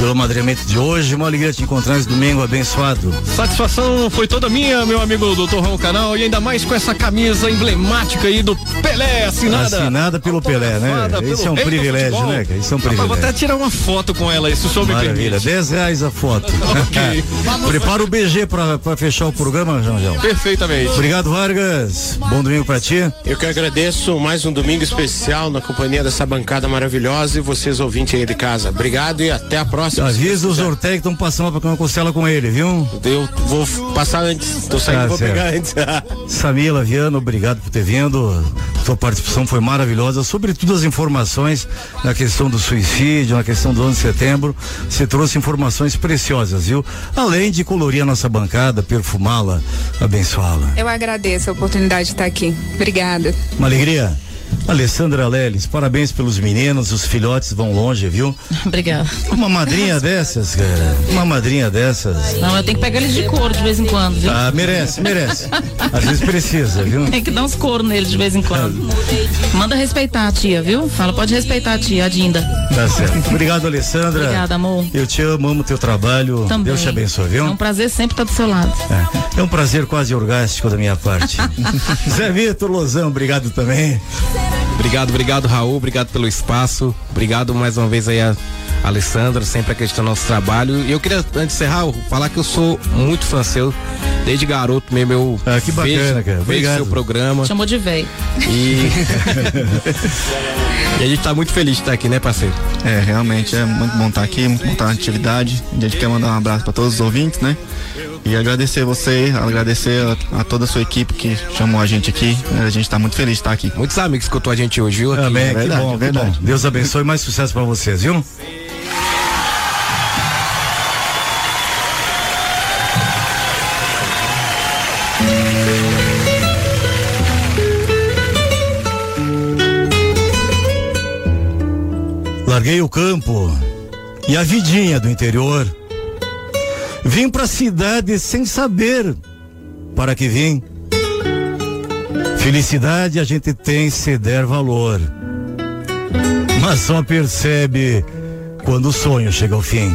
pelo madrinhamento de hoje. Uma alegria te encontrar esse domingo abençoado. Satisfação foi toda minha, meu amigo do Torrão Canal, e ainda mais com essa camisa emblemática aí do Pelé assinada. Assinada pelo Pelé, né? Esse é um privilégio, né? cara? Isso é um Rapaz, vou privilégio. até tirar uma foto com ela aí, se o senhor me Maravilha, permite. 10 reais a foto. Prepara o BG pra, pra fechar o programa, Rangel. Perfeitamente. Obrigado, Vargas. Bom domingo pra ti. Eu que agradeço mais um domingo especial na companhia dessa bancada maravilhosa e vocês ouvintes aí de casa. Obrigado e até a próxima. Avisa os Ortega que estão passando pra comer uma costela com ele, viu? Eu vou passar antes. Tô saindo, Tá vou certo. pegar antes. Samila Viano, obrigado por ter vindo. Sua participação foi maravilhosa, sobretudo as informações na questão do suicídio, na questão do 11 de setembro. Você trouxe informações preciosas, viu? Além de colorir a nossa bancada, perfumá-la, abençoá-la. Eu agradeço a oportunidade de estar aqui. Obrigada. Uma alegria. Alessandra Leles, parabéns pelos meninos, os filhotes vão longe, viu? Obrigada. Uma madrinha dessas, cara. Uma madrinha dessas. Não, eu tenho que pegar eles de couro de vez em quando, viu? Ah, merece, merece. Às vezes precisa, viu? Tem que dar uns couro neles de vez em quando. Manda respeitar a tia, viu? Fala, pode respeitar a tia, a Dinda. Tá certo. Obrigado, Alessandra. Obrigada, amor. Eu te amo, amo teu trabalho. Também. Deus te abençoe, viu? É um prazer sempre estar do seu lado. É, é um prazer quase orgástico da minha parte. Zé Vitor Lozão, obrigado também. Obrigado, obrigado, Raul. Obrigado pelo espaço. Obrigado mais uma vez aí a Alessandra, sempre acreditando no nosso trabalho. E eu queria, antes de encerrar, falar que eu sou muito fã seu. Desde garoto mesmo, eu. Ah, que bacana, vejo, cara. Vejo Obrigado. seu programa. Chamou de velho. E. e a gente tá muito feliz de estar aqui, né, parceiro? É, realmente é muito bom estar aqui, muito bom estar na atividade. A gente quer mandar um abraço para todos os ouvintes, né? E agradecer você, agradecer a, a toda a sua equipe que chamou a gente aqui. A gente está muito feliz de estar aqui. Muitos amigos que escutou a gente hoje, viu? Amém, É verdade, que bom, é verdade. que bom. Deus abençoe e mais sucesso pra vocês, viu? Larguei o campo e a vidinha do interior. Vim pra cidade sem saber para que vim. Felicidade a gente tem se der valor. Mas só percebe quando o sonho chega ao fim.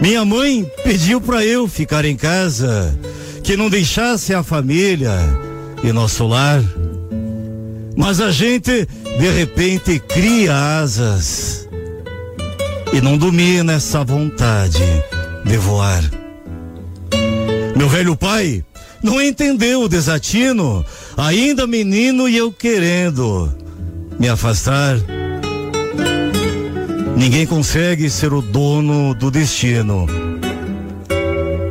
Minha mãe pediu para eu ficar em casa, que não deixasse a família e nosso lar. Mas a gente de repente cria asas e não domina essa vontade de voar. Meu velho pai não entendeu o desatino, ainda menino e eu querendo me afastar. Ninguém consegue ser o dono do destino.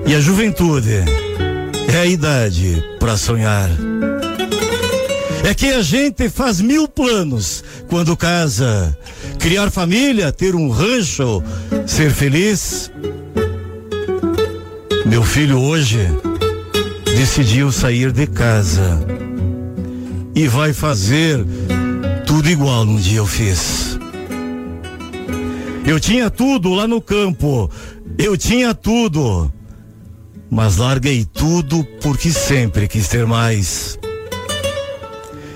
E a juventude é a idade para sonhar. É que a gente faz mil planos quando casa. Criar família, ter um rancho, ser feliz. Meu filho hoje decidiu sair de casa e vai fazer tudo igual um dia eu fiz. Eu tinha tudo lá no campo. Eu tinha tudo. Mas larguei tudo porque sempre quis ter mais.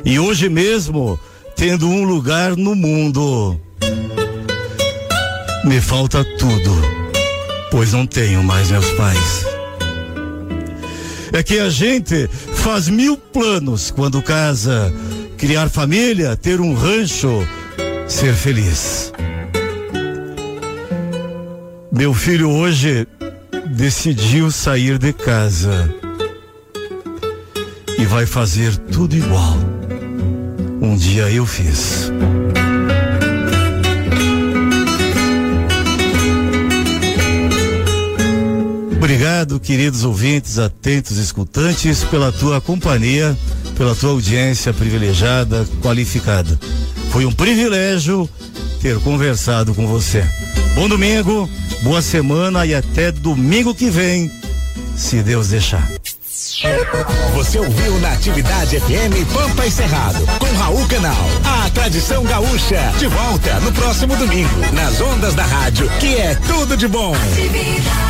E hoje mesmo, tendo um lugar no mundo, me falta tudo, pois não tenho mais meus pais. É que a gente faz mil planos quando casa, criar família, ter um rancho, ser feliz. Meu filho hoje decidiu sair de casa e vai fazer tudo igual. Um dia eu fiz. Obrigado, queridos ouvintes, atentos escutantes, pela tua companhia, pela tua audiência privilegiada, qualificada. Foi um privilégio ter conversado com você. Bom domingo, boa semana e até domingo que vem, se Deus deixar. Você ouviu na Atividade FM Pampa e Cerrado, com Raul Canal. A tradição gaúcha, de volta no próximo domingo, nas ondas da rádio, que é tudo de bom. Atividade.